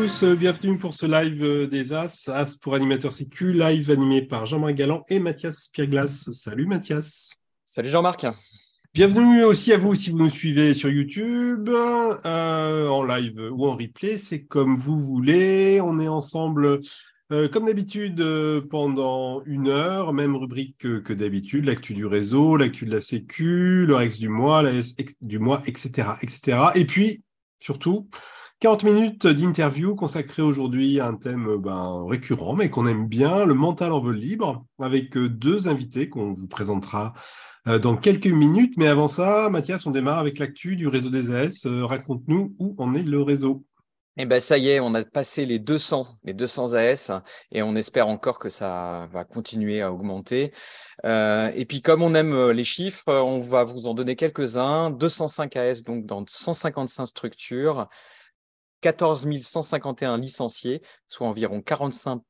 tous, euh, bienvenue pour ce live euh, des As, As pour animateur sécu, live animé par Jean-Marc Galland et Mathias Pierglas. Salut Mathias. Salut Jean-Marc. Bienvenue aussi à vous si vous nous suivez sur YouTube, euh, en live ou en replay, c'est comme vous voulez. On est ensemble comme d'habitude pendant une heure, même rubrique que, d'habitude, l'actu du réseau, l'actu de la sécu, le Rex du mois, la S du mois, etc., etc. Et puis, surtout, 40 minutes d'interview consacrées aujourd'hui à un thème ben, récurrent, mais qu'on aime bien, le mental en vol libre, avec euh, deux invités qu'on vous présentera euh, dans quelques minutes. Mais avant ça, Mathias, on démarre avec l'actu du réseau des AS. Euh, raconte-nous où en est le réseau. Eh ben ça y est, on a passé les 200, les 200 AS, et on espère encore que ça va continuer à augmenter. et puis comme on aime les chiffres, on va vous en donner quelques-uns. 205 AS donc dans 155 structures. 14 151 licenciés, soit environ 45%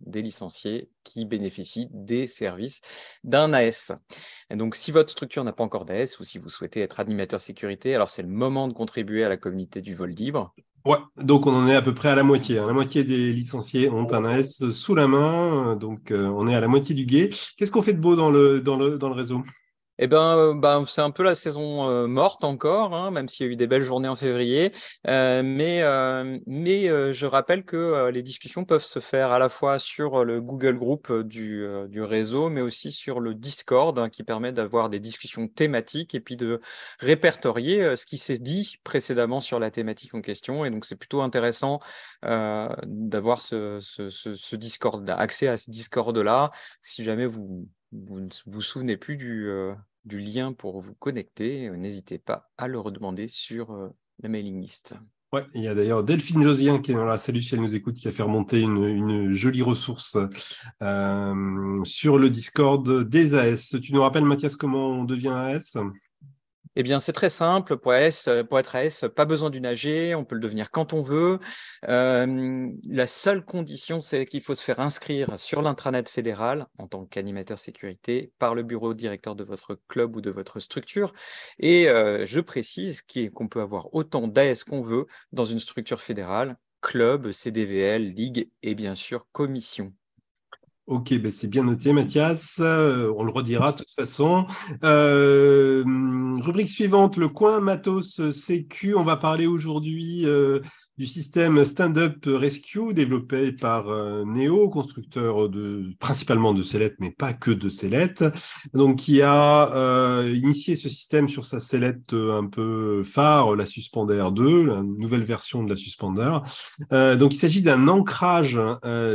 des licenciés qui bénéficient des services d'un AS. Et donc, si votre structure n'a pas encore d'AS ou si vous souhaitez être animateur sécurité, alors c'est le moment de contribuer à la communauté du vol libre. Ouais, donc on en est à peu près à la moitié. Hein. La moitié des licenciés ont un AS sous la main, donc euh, on est à la moitié du guet. Qu'est-ce qu'on fait de beau dans le, réseau? Eh ben, ben, c'est un peu la saison morte encore, hein, même s'il y a eu des belles journées en février. mais mais je rappelle que les discussions peuvent se faire à la fois sur le Google Group du, réseau, mais aussi sur le Discord, hein, qui permet d'avoir des discussions thématiques et puis de répertorier ce qui s'est dit précédemment sur la thématique en question. Et donc, c'est plutôt intéressant d'avoir ce, ce Discord, accès à ce Discord-là, si jamais vous vous ne vous souvenez plus du, euh, du lien pour vous connecter, euh, n'hésitez pas à le redemander sur euh, la mailing list. Ouais, il y a d'ailleurs Delphine Josien qui est dans la salut si elle nous écoute, qui a fait remonter une, une jolie ressource sur le Discord des AS. Tu nous rappelles, Mathias, comment on devient AS eh bien, c'est très simple. Pour, pour être AS, pas besoin d'une AG, on peut le devenir quand on veut. Euh, la seule condition, c'est qu'il faut se faire inscrire sur l'intranet fédéral en tant qu'animateur sécurité par le bureau directeur de votre club ou de votre structure. Et euh, je précise qu'on peut avoir autant d'AS qu'on veut dans une structure fédérale, club, CDVL, ligue et bien sûr commission. Ok, ben c'est bien noté, Mathias. Euh, on le redira de toute façon. Euh, rubrique suivante, le coin matos sécu. On va parler aujourd'hui euh, du système Stand-Up Rescue développé par euh, Neo, constructeur de, principalement de sellettes, mais pas que de sellettes, donc qui a euh, initié ce système sur sa sellette euh, un peu phare, la Suspender 2, la nouvelle version de la Suspender. donc il s'agit d'un ancrage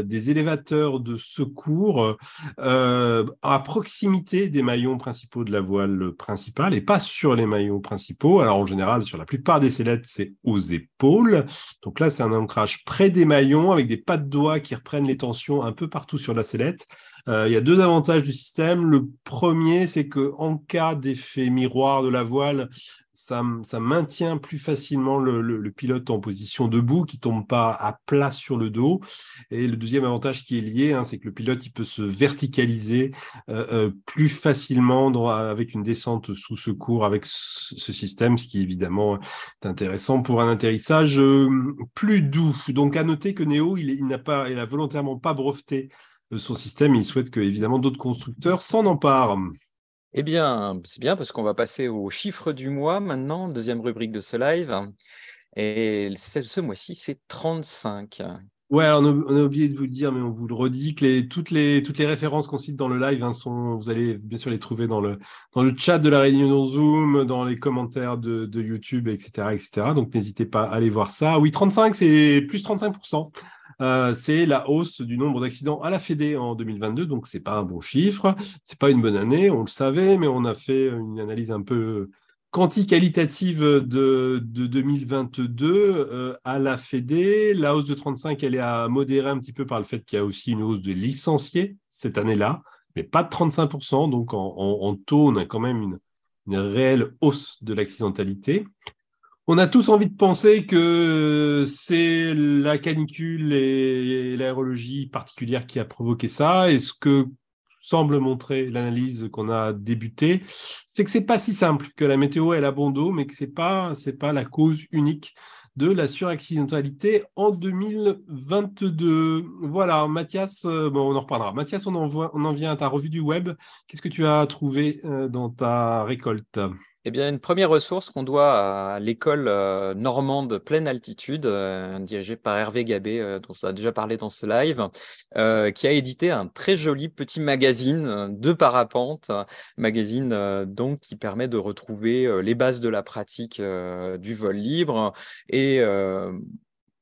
des élévateurs de secours à proximité des maillons principaux de la voile principale et pas sur les maillons principaux. Alors en général, sur la plupart des sellettes, c'est aux épaules. Donc là, c'est un ancrage près des maillons avec des pas de doigts qui reprennent les tensions un peu partout sur la sellette. Euh, il y a deux avantages du système. Le premier, c'est que en cas d'effet miroir de la voile, ça, maintient plus facilement le, pilote en position debout, qui tombe pas à plat sur le dos. Et le deuxième avantage qui est lié, hein, c'est que le pilote il peut se verticaliser euh, euh, plus facilement avec une descente sous secours avec ce, système, ce qui évidemment intéressant pour un atterrissage plus doux. Donc à noter que Neo, il, il n'a pas, il a volontairement pas breveté son système. Il souhaite que, évidemment, d'autres constructeurs s'en emparent. Eh bien, c'est bien parce qu'on va passer au chiffre du mois maintenant, deuxième rubrique de ce live. Et ce mois-ci, c'est 35. Ouais, on a, oublié de vous le dire, mais on vous le redit que les, toutes, les, toutes les références qu'on cite dans le live hein, sont, vous allez bien sûr les trouver dans le, dans le chat de la réunion Zoom, dans les commentaires de, de YouTube, etc., etc. Donc n'hésitez pas à aller voir ça. Oui, 35, c'est plus 35%. Euh, c'est la hausse du nombre d'accidents à la Fédé en 2022, donc c'est pas un bon chiffre, c'est pas une bonne année, on le savait, mais on a fait une analyse un peu quanti-qualitative de, 2022 euh, à la Fédé. La hausse de 35, elle est à modérer un petit peu par le fait qu'il y a aussi une hausse de licenciés cette année-là, mais pas de 35%, donc en, taux, on a quand même une réelle hausse de l'accidentalité. On a tous envie de penser que c'est la canicule et l'aérologie particulière qui a provoqué ça. Et ce que semble montrer l'analyse qu'on a débutée, c'est que c'est pas si simple, que la météo elle a bon dos, mais que c'est pas pas la cause unique de la suraccidentalité en 2022. Voilà, Mathias, bon, on en reparlera. Mathias, on en, on en vient à ta revue du web. Qu'est-ce que tu as trouvé dans ta récolte? Eh bien, une première ressource qu'on doit à l'école euh, normande pleine altitude, euh, dirigée par Hervé Gabé, euh, dont on a déjà parlé dans ce live, qui a édité un très joli petit magazine de parapente, magazine donc qui permet de retrouver les bases de la pratique du vol libre et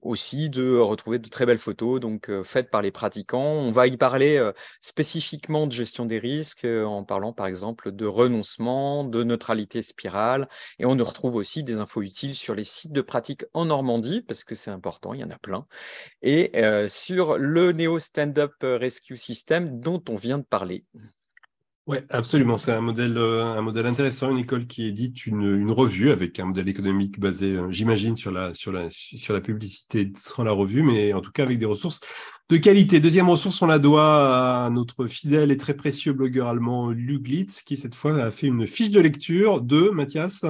aussi de retrouver de très belles photos donc euh, faites par les pratiquants. On va y parler euh, spécifiquement de gestion des risques euh, en parlant par exemple de renoncement, de neutralité spirale et on retrouve aussi des infos utiles sur les sites de pratique en Normandie parce que c'est important, il y en a plein et sur le Neo Stand-up Rescue System dont on vient de parler. Oui, absolument. C'est un modèle, euh, un modèle intéressant, une école qui édite une, une revue avec un modèle économique basé, euh, j'imagine, sur la, sur, la, sur la publicité dans la revue, mais en tout cas avec des ressources de qualité. Deuxième ressource, on la doit à notre fidèle et très précieux blogueur allemand Luglitz, qui cette fois a fait une fiche de lecture de Mathias?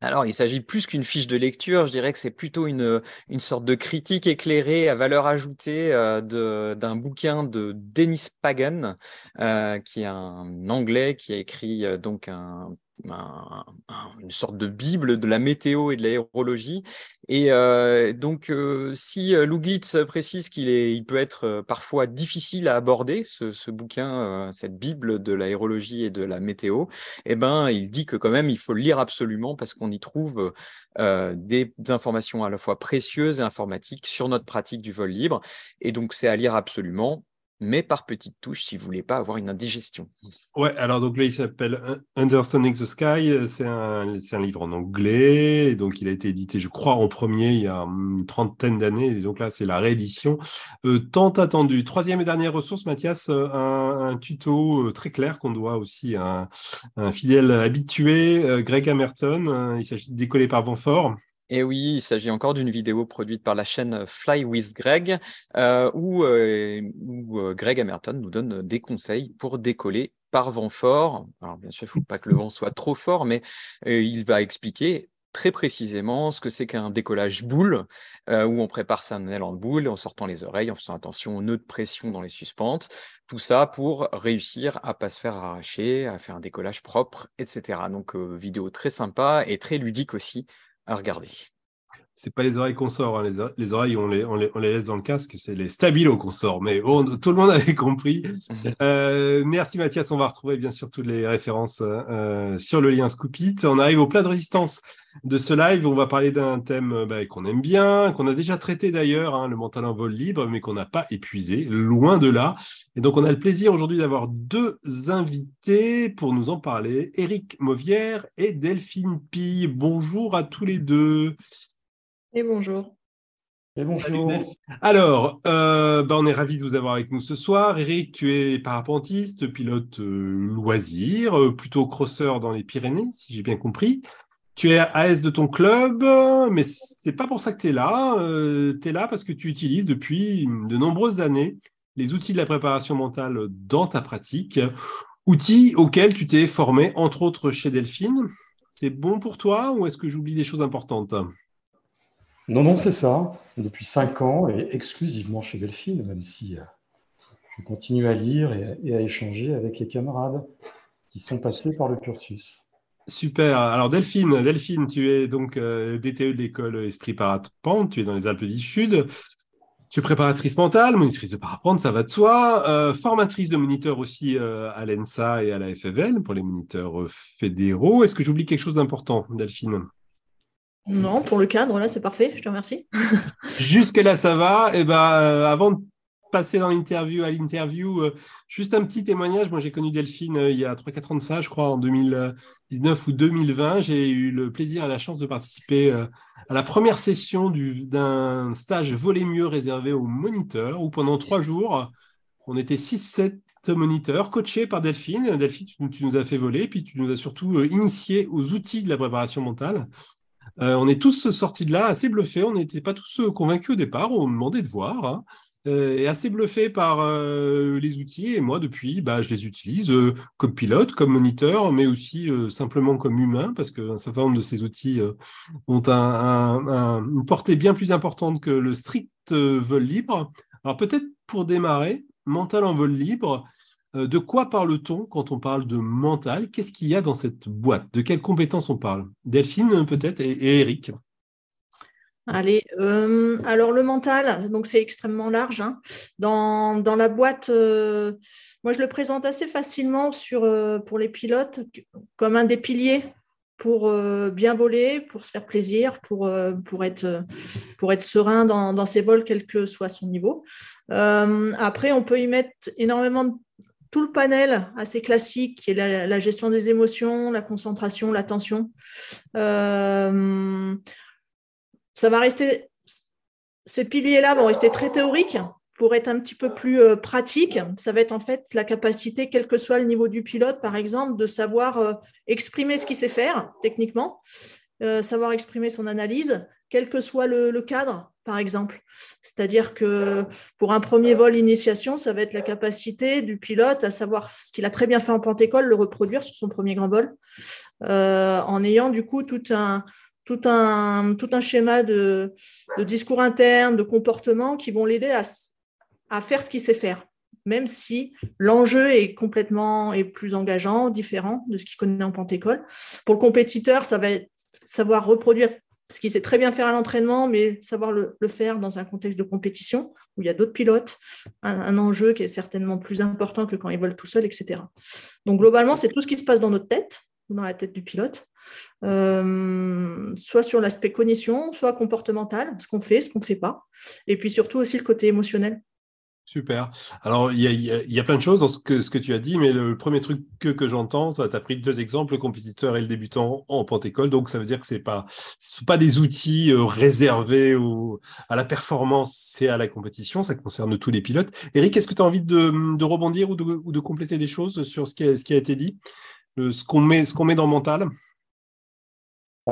Alors, il s'agit plus qu'une fiche de lecture, je dirais que c'est plutôt une, une sorte de critique éclairée à valeur ajoutée euh, d'un bouquin de Dennis Pagan, euh, qui est un Anglais qui a écrit euh, donc un une sorte de bible de la météo et de l'aérologie. Et euh, donc, euh, si euh, Luglitz précise qu'il il peut être parfois difficile à aborder, ce, bouquin, cette bible de l'aérologie et de la météo, eh ben, il dit que quand même, il faut le lire absolument parce qu'on y trouve des, informations à la fois précieuses et informatiques sur notre pratique du vol libre. Et donc, c'est à lire absolument mais par petites touches si vous voulez pas avoir une indigestion. Ouais, alors donc là, il s'appelle Understanding the Sky. C'est un, livre en anglais. donc, il a été édité, je crois, en premier il y a une trentaine d'années. Donc là, c'est la réédition euh, tant attendue. Troisième et dernière ressource, Mathias, euh, un, tuto euh, très clair qu'on doit aussi à un, fidèle habitué, Greg Hammerton. il s'agit de décoller par vent fort. Et oui, il s'agit encore d'une vidéo produite par la chaîne Fly with Greg, euh, où, euh, euh, Greg Hamilton nous donne des conseils pour décoller par vent fort. Alors bien sûr, il ne faut pas que le vent soit trop fort, mais il va expliquer très précisément ce que c'est qu'un décollage boule, où on prépare sa aile en boule en sortant les oreilles, en faisant attention aux nœuds de pression dans les suspentes. Tout ça pour réussir à pas se faire arracher, à faire un décollage propre, etc. Donc vidéo très sympa et très ludique aussi à regarder. C'est pas les oreilles qu'on sort, hein. les, oreilles on les, on les, laisse dans le casque, c'est les stabilos qu'on sort, mais tout le monde avait compris. Euh, merci Mathias, on va retrouver bien sûr toutes les références euh, sur le lien Scoopit. On arrive au plat de résistance de ce live, on va parler d'un thème euh, bah, qu'on aime bien, qu'on a déjà traité d'ailleurs, hein, le mental en vol libre, mais qu'on n'a pas épuisé, loin de là. Et donc, on a le plaisir aujourd'hui d'avoir deux invités pour nous en parler, Eric Mauvière et Delphine Pille. Bonjour à tous les deux. Et bonjour. Et bonjour. Alors, euh, bah, on est ravis de vous avoir avec nous ce soir. Eric, tu es parapentiste, pilote euh, loisir, plutôt crosseur dans les Pyrénées, si j'ai bien compris. Tu es AS de ton club, mais c'est pas pour ça que tu es là. Euh, tu es là parce que tu utilises depuis de nombreuses années les outils de la préparation mentale dans ta pratique, outils auxquels tu t'es formé, entre autres chez Delphine. C'est bon pour toi ou est-ce que j'oublie des choses importantes? Non, non, c'est ça. Depuis cinq ans et exclusivement chez Delphine, même si euh, je continue à lire et à échanger avec les camarades qui sont passés par le cursus. Super. Alors Delphine, Delphine, tu es donc euh, DTE de l'école Esprit Parapente, tu es dans les Alpes du Sud. Tu es préparatrice mentale, monitrice de parapente, ça va de soi. Euh, formatrice de moniteurs aussi à l'ENSA et à la FFL pour les moniteurs fédéraux. Est-ce que j'oublie quelque chose d'important, Delphine? Non, pour le cadre, là, c'est parfait. Je te remercie. Jusque-là, ça va. Eh ben, avant de passer dans l'interview à l'interview, euh, juste un petit témoignage. Moi, j'ai connu Delphine euh, il y a 3-4 ans de ça, je crois, en 2019 ou 2020. J'ai eu le plaisir et la chance de participer euh, à la première session d'un stage voler mieux réservé aux moniteurs, où pendant trois jours, on était 6-7 moniteurs coachés par Delphine. Delphine, tu, nous as fait voler, puis tu nous as surtout initié aux outils de la préparation mentale. On est tous sortis de là assez bluffés. On n'était pas tous convaincus au départ. On demandait de voir. Hein. est assez bluffé par les outils et moi depuis, bah, je les utilise comme pilote, comme moniteur, mais aussi simplement comme humain parce qu'un certain nombre de ces outils ont une portée bien plus importante que le strict vol libre. Alors peut-être pour démarrer, mental en vol libre, euh, de quoi parle-t-on quand on parle de mental? Qu'est-ce qu'il y a dans cette boîte? De quelles compétences on parle? Delphine peut-être et, Eric Allez, euh, alors le mental, donc c'est extrêmement large. Hein. Dans, la boîte, euh, moi je le présente assez facilement pour les pilotes comme un des piliers pour bien voler, pour se faire plaisir, pour, être, serein dans, dans, ses vols, quel que soit son niveau. après, on peut y mettre énormément de tout le panel assez classique qui est la, gestion des émotions, la concentration, l'attention. Euh, ça va rester, ces piliers-là vont rester très théoriques. Pour être un petit peu plus euh, pratique, ça va être en fait la capacité, quel que soit le niveau du pilote, par exemple, de savoir euh, exprimer ce qu'il sait faire techniquement, savoir exprimer son analyse, quel que soit le cadre par exemple. C'est-à-dire que pour un premier vol initiation, ça va être la capacité du pilote à savoir ce qu'il a très bien fait en Pentecôte, le reproduire sur son premier grand vol, euh, en ayant du coup tout un, tout un, tout un schéma de, discours interne, de comportement qui vont l'aider à, faire ce qu'il sait faire même si l'enjeu est complètement et plus engageant, différent de ce qu'il connaît en Pentecôte. Pour le compétiteur, ça va être savoir reproduire ce qu'il sait très bien faire à l'entraînement, mais savoir le, faire dans un contexte de compétition où il y a d'autres pilotes, un, enjeu qui est certainement plus important que quand ils volent tout seuls, etc. Donc globalement, c'est tout ce qui se passe dans notre tête, dans la tête du pilote, euh, soit sur l'aspect cognition, soit comportemental, ce qu'on fait, ce qu'on ne fait pas, et puis surtout aussi le côté émotionnel. Super. Alors, il y a, plein de choses dans ce que, tu as dit, mais le premier truc que, j'entends, tu as pris deux exemples, le compétiteur et le débutant en Pentecôte. Donc, ça veut dire que c'est pas, pas des outils euh, réservés à la performance et à la compétition. Ça concerne tous les pilotes. Eric, est-ce que tu as envie de, rebondir ou de, compléter des choses sur ce qui a, été dit, ce qu'on met, dans le mental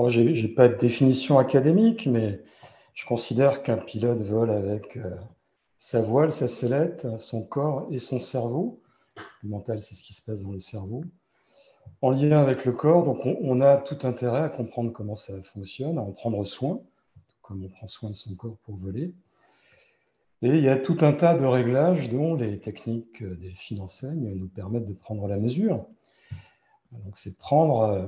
Je n'ai pas de définition académique, mais je considère qu'un pilote vole avec. Euh, sa voile, sa sellette, son corps et son cerveau. Le mental, c'est ce qui se passe dans le cerveau. En lien avec le corps, donc on, a tout intérêt à comprendre comment ça fonctionne, à en prendre soin, comme on prend soin de son corps pour voler. Et il y a tout un tas de réglages dont les techniques des enseignent nous permettent de prendre la mesure. Donc c'est prendre, euh,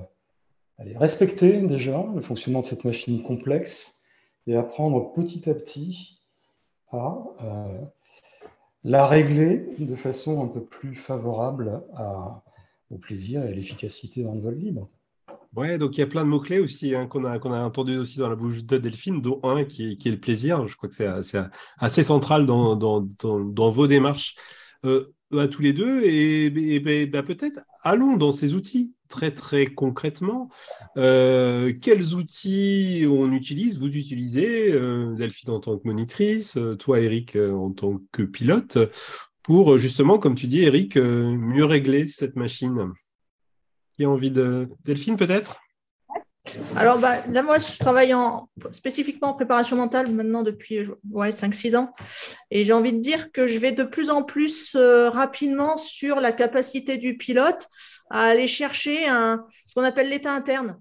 allez, respecter déjà le fonctionnement de cette machine complexe et apprendre petit à petit à euh, la régler de façon un peu plus favorable au plaisir et à l'efficacité dans le vol libre. Ouais, donc il y a plein de mots-clés aussi hein, qu'on a, qu'on a entendu aussi dans la bouche de Delphine, dont un qui est, le plaisir. Je crois que c'est assez, central dans, dans, vos démarches. Euh, à tous les deux et, ben, peut-être allons dans ces outils très très concrètement. Euh, quels outils on utilise? Vous utilisez, euh, Delphine en tant que monitrice, euh, toi Eric en tant que pilote, pour justement, comme tu dis Eric, mieux régler cette machine. Qui a envie de... Delphine peut-être? Alors bah, là, moi, je travaille en, spécifiquement en préparation mentale maintenant depuis ouais, 5-6 ans. Et j'ai envie de dire que je vais de plus en plus euh, rapidement sur la capacité du pilote à aller chercher un, ce qu'on appelle l'état interne.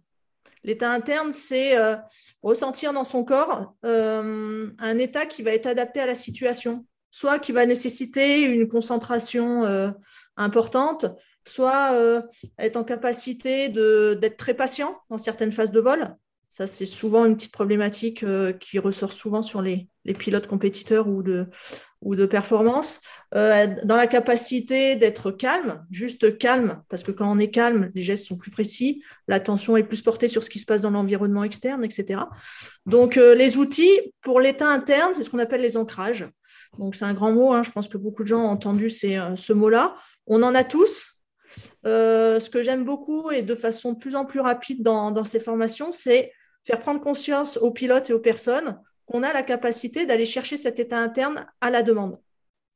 L'état interne, c'est euh, ressentir dans son corps euh, un état qui va être adapté à la situation, soit qui va nécessiter une concentration importante, soit euh, être en capacité d'être très patient dans certaines phases de vol. Ça, c'est souvent une petite problématique euh, qui ressort souvent sur les, pilotes compétiteurs ou de, performance. Euh, dans la capacité d'être calme, juste calme, parce que quand on est calme, les gestes sont plus précis, l'attention est plus portée sur ce qui se passe dans l'environnement externe, etc. Donc, les outils pour l'état interne, c'est ce qu'on appelle les ancrages. Donc, c'est un grand mot, hein. je pense que beaucoup de gens ont entendu ce mot-là. On en a tous, euh, ce que j'aime beaucoup et de façon de plus en plus rapide dans, ces formations, c'est faire prendre conscience aux pilotes et aux personnes qu'on a la capacité d'aller chercher cet état interne à la demande.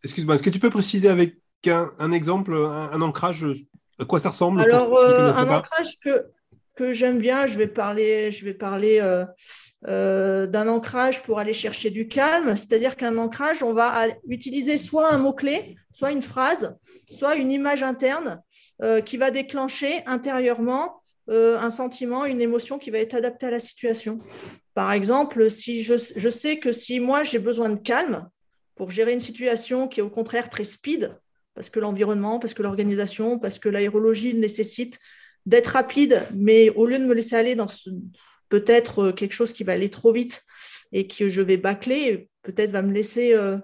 Excuse-moi, est-ce que tu peux préciser avec un, exemple, un, ancrage, à quoi ça ressemble Alors, euh, un ancrage que, que j'aime bien, je vais parler, je vais parler euh, d'un ancrage pour aller chercher du calme. C'est-à-dire qu'un ancrage, on va utiliser soit un mot-clé, soit une phrase, soit une image interne qui va déclencher intérieurement un sentiment, une émotion qui va être adaptée à la situation. Par exemple, si je, sais que si moi j'ai besoin de calme pour gérer une situation qui est au contraire très speed, parce que l'environnement, parce que l'organisation, parce que l'aérologie nécessite d'être rapide, mais au lieu de me laisser aller dans peut-être euh, quelque chose qui va aller trop vite et que je vais bâcler, peut-être va me laisser euh,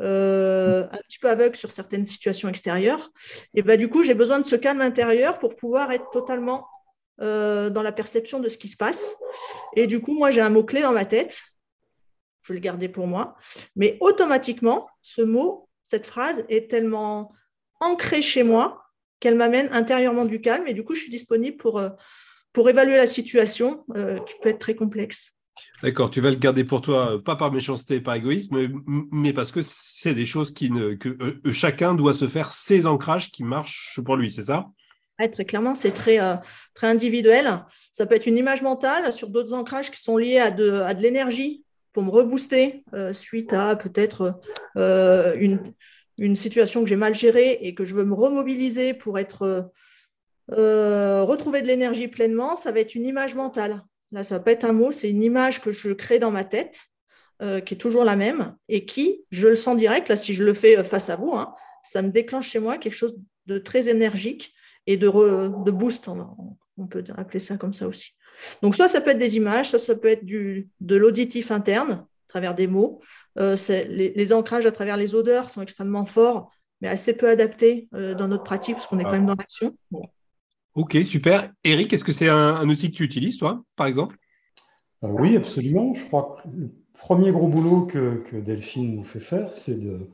euh, un petit peu aveugle sur certaines situations extérieures, et ben, du coup, j'ai besoin de ce calme intérieur pour pouvoir être totalement dans la perception de ce qui se passe. Et du coup, moi, j'ai un mot-clé dans ma tête, je vais le garder pour moi, mais automatiquement, ce mot, cette phrase est tellement ancrée chez moi qu'elle m'amène intérieurement du calme et du coup, je suis disponible pour, euh, pour évaluer la situation euh, qui peut être très complexe. D'accord, tu vas le garder pour toi, pas par méchanceté, par égoïsme, mais parce que c'est des choses qui que euh, chacun doit se faire ses ancrages qui marchent pour lui, c'est ça? Très clairement, c'est très, très individuel. Ça peut être une image mentale sur d'autres ancrages qui sont liés à de, à de l'énergie pour me rebooster suite à peut-être une, une situation que j'ai mal gérée et que je veux me remobiliser pour être euh, retrouver de l'énergie pleinement, ça va être une image mentale. Là, ça va pas être un mot, c'est une image que je crée dans ma tête, euh, qui est toujours la même, et qui, je le sens direct, là, si je le fais euh, face à vous, hein, ça me déclenche chez moi quelque chose de très énergique et de, de boost, on, peut appeler ça comme ça aussi. Donc, soit ça peut être des images, soit ça peut être du, de l'auditif interne, à travers des mots, euh, les, ancrages à travers les odeurs sont extrêmement forts, mais assez peu adaptés euh, dans notre pratique, parce qu'on est quand même dans l'action. Ok, super. Eric, est-ce que c'est un, outil que tu utilises, toi, par exemple? Euh, Oui, absolument. Je crois que le premier gros boulot que, que Delphine nous fait faire, c'est de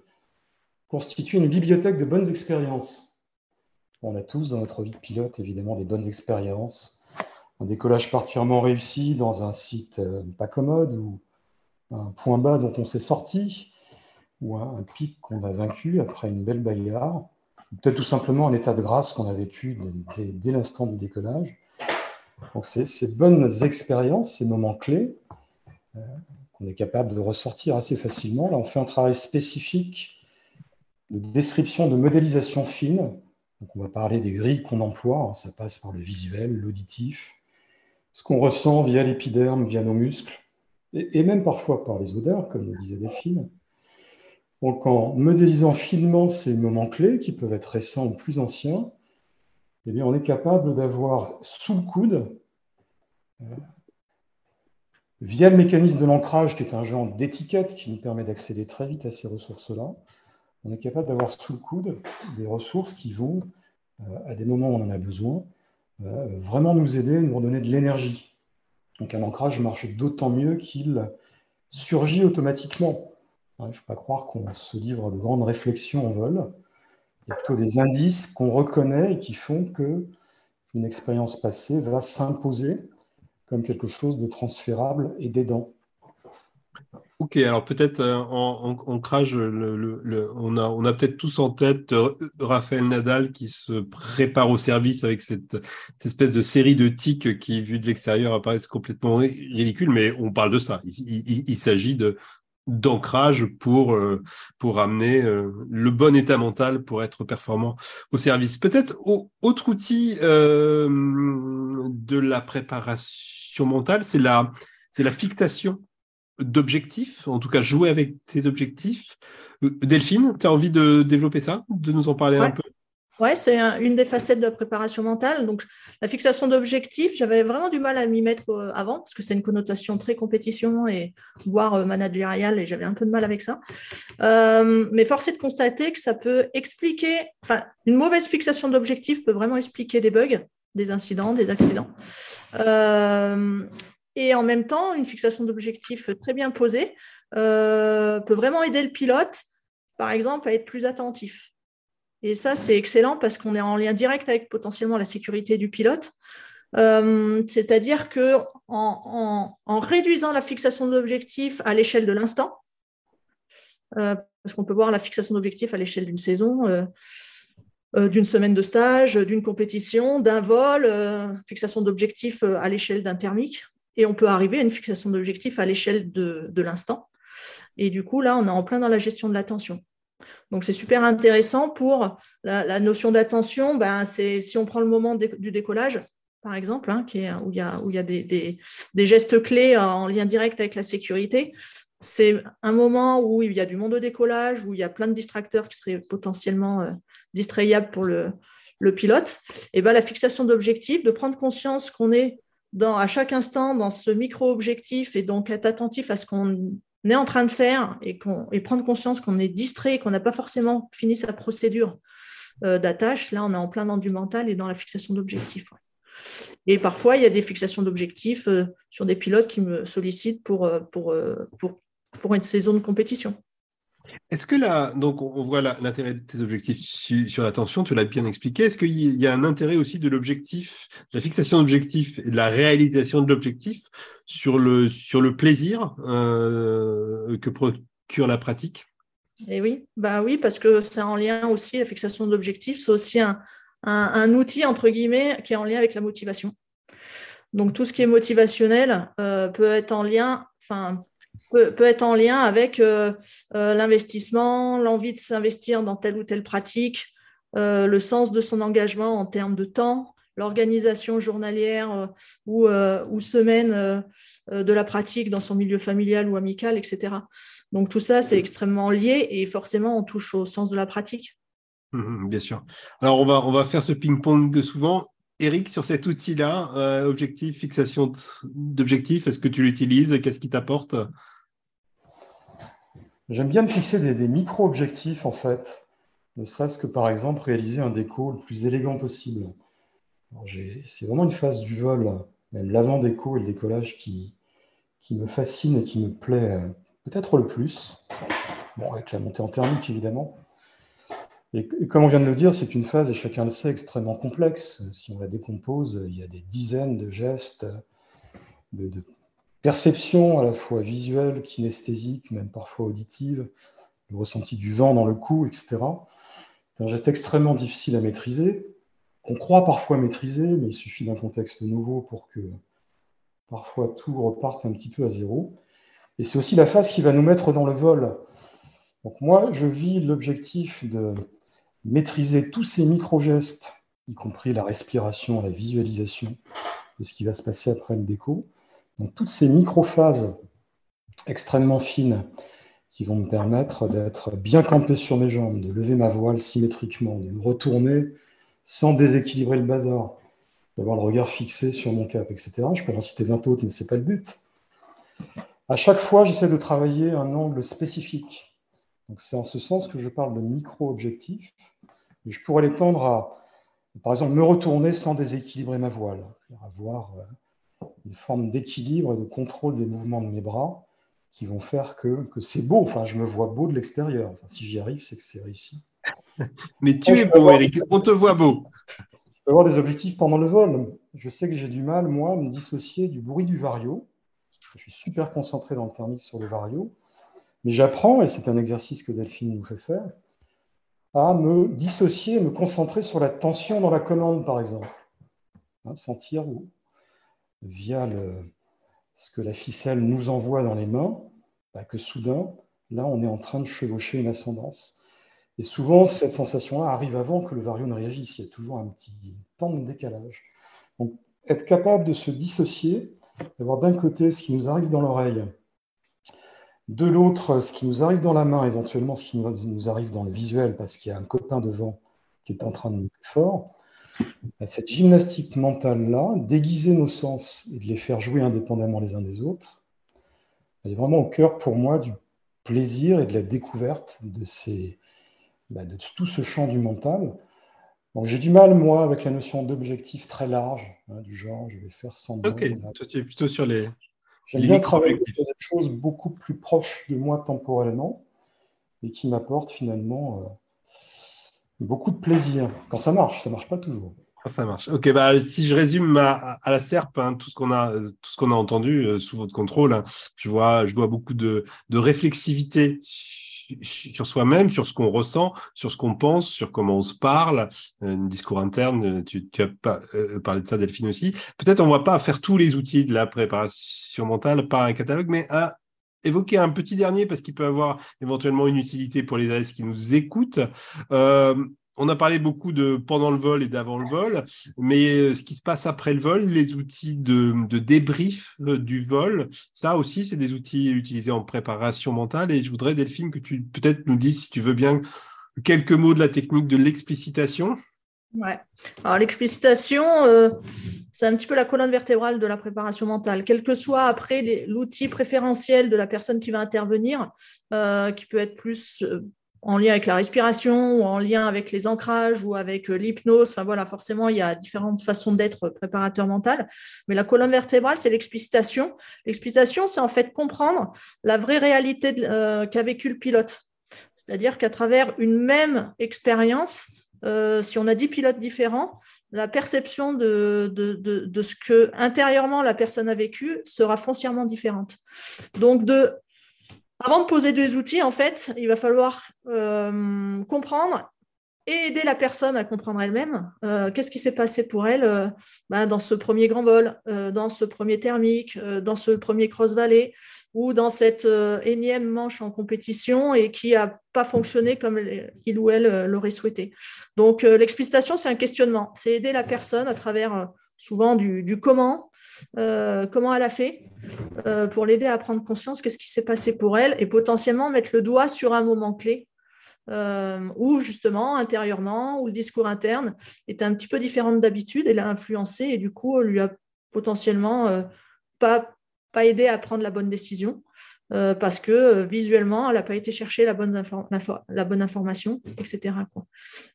constituer une bibliothèque de bonnes expériences. On a tous dans notre vie de pilote, évidemment, des bonnes expériences. Un décollage particulièrement réussi dans un site pas commode ou un point bas dont on s'est sorti, ou un, pic qu'on a vaincu après une belle bagarre, peut-être tout simplement un état de grâce qu'on a vécu dès, l'instant du décollage. Donc ces, bonnes expériences, ces moments clés, euh, qu'on est capable de ressortir assez facilement. Là, on fait un travail spécifique de description, de modélisation fine. Donc on va parler des grilles qu'on emploie, ça passe par le visuel, l'auditif, ce qu'on ressent via l'épiderme, via nos muscles, et, même parfois par les odeurs, comme le disait Delphine. Donc en modélisant finement ces moments clés, qui peuvent être récents ou plus anciens, eh on est capable d'avoir sous le coude, euh, via le mécanisme de l'ancrage, qui est un genre d'étiquette qui nous permet d'accéder très vite à ces ressources-là, on est capable d'avoir sous le coude des ressources qui vont, euh, à des moments où on en a besoin, euh, vraiment nous aider, nous redonner de l'énergie. Donc un ancrage marche d'autant mieux qu'il surgit automatiquement. Il ne faut pas croire qu'on se livre de grandes réflexions en vol. Il y a plutôt des indices qu'on reconnaît et qui font que une expérience passée va s'imposer comme quelque chose de transférable et d'aidant. Ok, alors peut-être euh, en, ancrage, on a, on a peut-être tous en tête euh, Raphaël Nadal qui se prépare au service avec cette, espèce de série de tics qui, vu de l'extérieur, apparaissent complètement ridicules, mais on parle de ça. Il, s'agit de d'ancrage pour, euh, pour amener le bon état mental pour être performant au service. Peut-être autre outil de la préparation mentale, c'est la, c'est la fixation d'objectifs, en tout cas jouer avec tes objectifs. Euh, Delphine, tu as envie de développer ça, de nous en parler un peu? Oui, c'est une des facettes de la préparation mentale. Donc, la fixation d'objectifs, j'avais vraiment du mal à m'y mettre euh, avant, parce que c'est une connotation très compétition et voire euh, managériale, et j'avais un peu de mal avec ça. mais force est de constater que ça peut expliquer, enfin, une mauvaise fixation d'objectifs peut vraiment expliquer des bugs, des incidents, des accidents. Et en même temps, une fixation d'objectifs très bien posée euh, peut vraiment aider le pilote, par exemple, à être plus attentif. Et ça, c'est excellent parce qu'on est en lien direct avec potentiellement la sécurité du pilote. Euh, c'est-à-dire que en, réduisant la fixation d'objectifs à l'échelle de l'instant, euh, parce qu'on peut voir la fixation d'objectifs à l'échelle d'une saison, d'une semaine de stage, d'une compétition, d'un vol, fixation d'objectifs à l'échelle d'un thermique, et on peut arriver à une fixation d'objectif à l'échelle de, l'instant. Et du coup, là, on est en plein dans la gestion de l'attention. Donc, c'est super intéressant pour la, notion d'attention. Ben, si on prend le moment du décollage, par exemple, hein, où il y a, des, gestes clés en lien direct avec la sécurité, c'est un moment où il y a du monde de décollage, où il y a plein de distracteurs qui seraient potentiellement euh, distrayables pour le, pilote. Et ben, la fixation d'objectifs, de prendre conscience qu'on est à chaque instant dans ce micro-objectif et donc être attentif à ce qu'on est en train de faire et, et prendre conscience qu'on est distrait, qu'on n'a pas forcément fini sa procédure euh, d'attache, là on est en plein dans du mental et dans la fixation d'objectifs. Et parfois, il y a des fixations d'objectifs euh, sur des pilotes qui me sollicitent pour, euh, une saison de compétition. Est-ce que là, donc on voit l'intérêt de tes objectifs sur, l'attention, tu l'as bien expliqué. Est-ce qu'il y a un intérêt aussi de l'objectif, de la fixation d'objectif et de la réalisation de l'objectif sur le, sur le plaisir euh, que procure la pratique? Et eh oui, bah oui, parce que c'est en lien aussi, la fixation d'objectifs, c'est aussi un, un, outil, entre guillemets, qui est en lien avec la motivation. Donc tout ce qui est motivationnel euh, peut être en lien, enfin, peut, être en lien avec euh, euh, l'investissement, l'envie de s'investir dans telle ou telle pratique, euh, le sens de son engagement en termes de temps, l'organisation journalière ou, semaine de la pratique dans son milieu familial ou amical, etc. Donc tout ça, c'est extrêmement lié et forcément, on touche au sens de la pratique. Mmh, mmh, bien sûr. Alors, on va, on va faire ce ping-pong souvent. Eric, sur cet outil-là, objectif, fixation d'objectifs, est-ce que tu l'utilises? Qu'est-ce qui t'apporte? J'aime bien me fixer des, micro-objectifs, en fait, ne serait-ce que par exemple réaliser un déco le plus élégant possible. C'est vraiment une phase du vol, même l'avant-déco et le décollage qui, me fascine et qui me plaît euh, peut-être le plus. Bon, avec la montée en thermique, évidemment. Et, comme on vient de le dire, c'est une phase, et chacun le sait, extrêmement complexe. Si on la décompose, il y a des dizaines de gestes, de perception à la fois visuelle, kinesthésique, même parfois auditive, le ressenti du vent dans le cou, etc. C'est un geste extrêmement difficile à maîtriser, qu'on croit parfois maîtriser, mais il suffit d'un contexte nouveau pour que parfois tout reparte un petit peu à zéro. Et c'est aussi la phase qui va nous mettre dans le vol. Donc moi, je vis l'objectif de maîtriser tous ces micro-gestes, y compris la respiration, la visualisation de ce qui va se passer après une déco, donc, toutes ces microphases extrêmement fines qui vont me permettre d'être bien campé sur mes jambes, de lever ma voile symétriquement, de me retourner sans déséquilibrer le bazar, d'avoir le regard fixé sur mon cap, etc. Je peux en citer 20 autres, mais ce n'est pas le but. À chaque fois, j'essaie de travailler un angle spécifique. C'est en ce sens que je parle de micro-objectifs. Je pourrais l'étendre à, par exemple, me retourner sans déséquilibrer ma voile, avoir euh, une forme d'équilibre et de contrôle des mouvements de mes bras qui vont faire que, que c'est beau. Enfin, je me vois beau de l'extérieur. Enfin, si j'y arrive, c'est que c'est réussi. Mais tu es beau, Eric. On te voit beau. Je peux avoir des objectifs pendant le vol. Je sais que j'ai du mal, moi, à me dissocier du bruit du vario. Je suis super concentré dans le thermique sur le vario. Mais j'apprends, et c'est un exercice que Delphine nous fait faire, à me dissocier, me concentrer sur la tension dans la commande, par exemple. Hein, sentir où, via ce que la ficelle nous envoie dans les mains, bah, que soudain, là, on est en train de chevaucher une ascendance. Et souvent, cette sensation-là arrive avant que le vario ne réagisse. Il y a toujours un petit temps de décalage. Donc, être capable de se dissocier, d'avoir d'un côté ce qui nous arrive dans l'oreille, de l'autre ce qui nous arrive dans la main, éventuellement ce qui nous arrive dans le visuel, parce qu'il y a un copain devant qui est en train de nous fort, cette gymnastique mentale-là, déguiser nos sens et de les faire jouer indépendamment les uns des autres, elle est vraiment au cœur pour moi du plaisir et de la découverte de, ces, bah, de tout ce champ du mental. Donc j'ai du mal, moi, avec la notion d'objectif très large, hein, du genre je vais faire sans. Ok, toi tu es plutôt sur les. J'aime bien travailler sur des choses beaucoup plus proches de moi temporellement et qui m'apportent finalement. Euh, beaucoup de plaisir. Quand ça marche, ça marche pas toujours. Quand ça marche. Ok, bah, si je résume à, la SERP, hein, tout ce qu'on a, tout ce qu'on a entendu euh, sous votre contrôle, hein, je vois, je vois beaucoup de, de réflexivité sur soi-même, sur ce qu'on ressent, sur ce qu'on pense, sur comment on se parle, un discours interne. Tu, tu as pas, parlé de ça, Delphine aussi. Peut-être on ne va pas faire tous les outils de la préparation mentale par un catalogue, mais à évoquer un petit dernier parce qu'il peut avoir éventuellement une utilité pour les AS qui nous écoutent. Euh, on a parlé beaucoup de pendant le vol et d'avant le vol, mais euh, ce qui se passe après le vol, les outils de, débrief euh, du vol, ça aussi, c'est des outils utilisés en préparation mentale. Et je voudrais, Delphine, que tu peut-être nous dises, si tu veux bien, quelques mots de la technique de l'explicitation. Ouais. Alors l'explicitation, euh, c'est un petit peu la colonne vertébrale de la préparation mentale. Quel que soit après l'outil préférentiel de la personne qui va intervenir, qui peut être plus en lien avec la respiration ou en lien avec les ancrages ou avec euh, l'hypnose. Enfin voilà, forcément, il y a différentes façons d'être préparateur mental. Mais la colonne vertébrale, c'est l'explicitation. L'explicitation, c'est en fait comprendre la vraie réalité euh, qu'a vécu le pilote. C'est-à-dire qu'à travers une même expérience, euh, si on a dix pilotes différents, la perception de, ce que intérieurement la personne a vécu sera foncièrement différente. Donc, avant de poser des outils, en fait, il va falloir euh, comprendre et aider la personne à comprendre elle-même euh, qu'est-ce qui s'est passé pour elle ben, dans ce premier grand vol, dans ce premier thermique, dans ce premier cross-valley ou dans cette énième manche en compétition et qui n'a pas fonctionné comme il ou elle l'aurait souhaité. Donc l'explicitation, c'est un questionnement, c'est aider la personne à travers souvent du comment, euh, comment elle a fait euh, pour l'aider à prendre conscience qu'est-ce qui s'est passé pour elle et potentiellement mettre le doigt sur un moment clé euh, où justement intérieurement, où le discours interne était un petit peu différent d'habitude et l'a influencé et du coup lui a potentiellement pas, pas aidé à prendre la bonne décision. parce que visuellement, elle n'a pas été chercher la bonne, la bonne information, etc.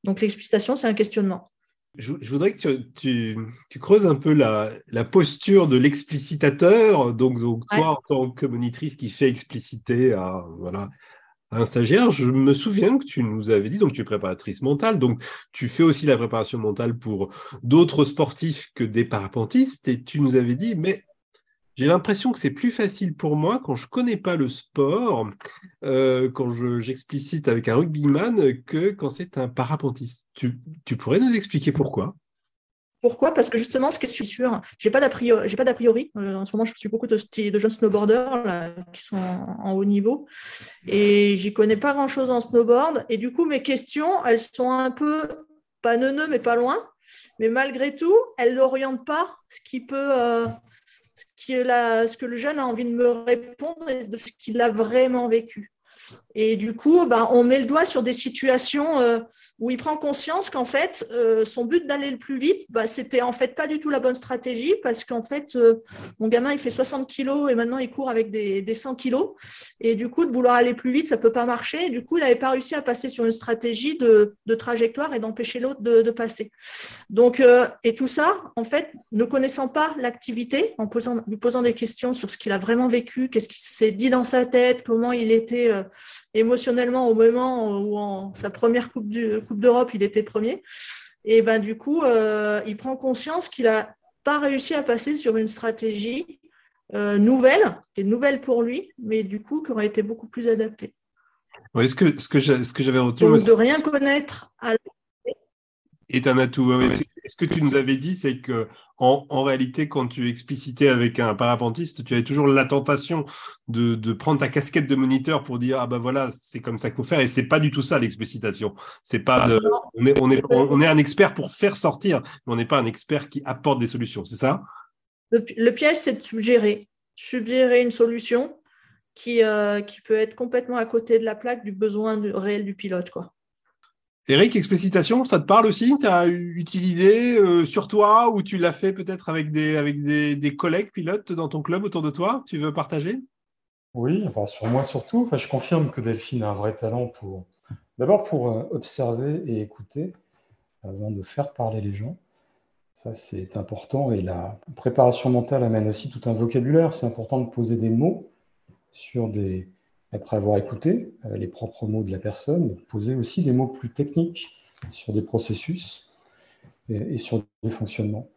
Donc l'explication, c'est un questionnement. Je, voudrais que tu, creuses un peu la, posture de l'explicitateur, donc, toi en tant que monitrice qui fait expliciter à, voilà, un stagiaire. Je me souviens que tu nous avais dit, donc tu es préparatrice mentale, donc tu fais aussi la préparation mentale pour d'autres sportifs que des parapentistes, et tu nous avais dit, mais j'ai l'impression que c'est plus facile pour moi quand je ne connais pas le sport, euh, quand j'explicite avec un rugbyman, que quand c'est un parapentiste. Tu, pourrais nous expliquer pourquoi? Pourquoi? Parce que justement, ce que je suis sûr, j'ai pas d'a priori. J'ai pas d'a priori. Euh, en ce moment, je suis beaucoup de, de jeunes snowboarders qui sont en, haut niveau, et j'y connais pas grand-chose en snowboard. Et du coup, mes questions, elles sont un peu pas neuneux, mais pas loin. Mais malgré tout, elles l'orientent pas, ce qui peut euh, ce, que le jeune a envie de me répondre et de ce qu'il a vraiment vécu. Et du coup, ben, on met le doigt sur des situations euh, où il prend conscience qu'en fait, euh, son but d'aller le plus vite, bah, c'était en fait pas du tout la bonne stratégie parce qu'en fait, euh, mon gamin, il fait 60 kilos et maintenant il court avec des, des, 100 kilos. Et du coup, de vouloir aller plus vite, ça peut pas marcher. Et du coup, il n'avait pas réussi à passer sur une stratégie de, trajectoire et d'empêcher l'autre de, de, passer. Donc, euh, et tout ça, en fait, ne connaissant pas l'activité, en posant, lui posant des questions sur ce qu'il a vraiment vécu, qu'est-ce qui s'est dit dans sa tête, comment il était émotionnellement au moment où en sa première Coupe d'Europe, il était premier. Et ben du coup, euh, il prend conscience qu'il n'a pas réussi à passer sur une stratégie euh, nouvelle, qui est nouvelle pour lui, mais du coup qui aurait été beaucoup plus adaptée. Oui, ce que, ce que j'avais retenu. de rien connaître à est un atout. Ce que tu nous avais dit, c'est que en, réalité, quand tu explicitais avec un parapentiste, tu avais toujours la tentation de, prendre ta casquette de moniteur pour dire ah ben voilà, c'est comme ça qu'il faut faire. Et c'est pas du tout ça l'explicitation. C'est pas ah. on, est, on, est, on est un expert pour faire sortir, mais on n'est pas un expert qui apporte des solutions. C'est ça? Le, piège, c'est de suggérer, suggérer une solution qui, euh, qui peut être complètement à côté de la plaque du besoin réel du pilote, quoi. Eric, explicitation, ça te parle aussi? Tu as utilisé euh, sur toi ou tu l'as fait peut-être avec, des, des, collègues pilotes dans ton club autour de toi? Tu veux partager? Oui, enfin, sur moi surtout. Enfin, je confirme que Delphine a un vrai talent pour d'abord pour euh, observer et écouter avant de faire parler les gens. Ça, c'est important. Et la préparation mentale amène aussi tout un vocabulaire. C'est important de poser des mots sur des, après avoir écouté euh, les propres mots de la personne, poser aussi des mots plus techniques sur des processus et, sur des fonctionnements.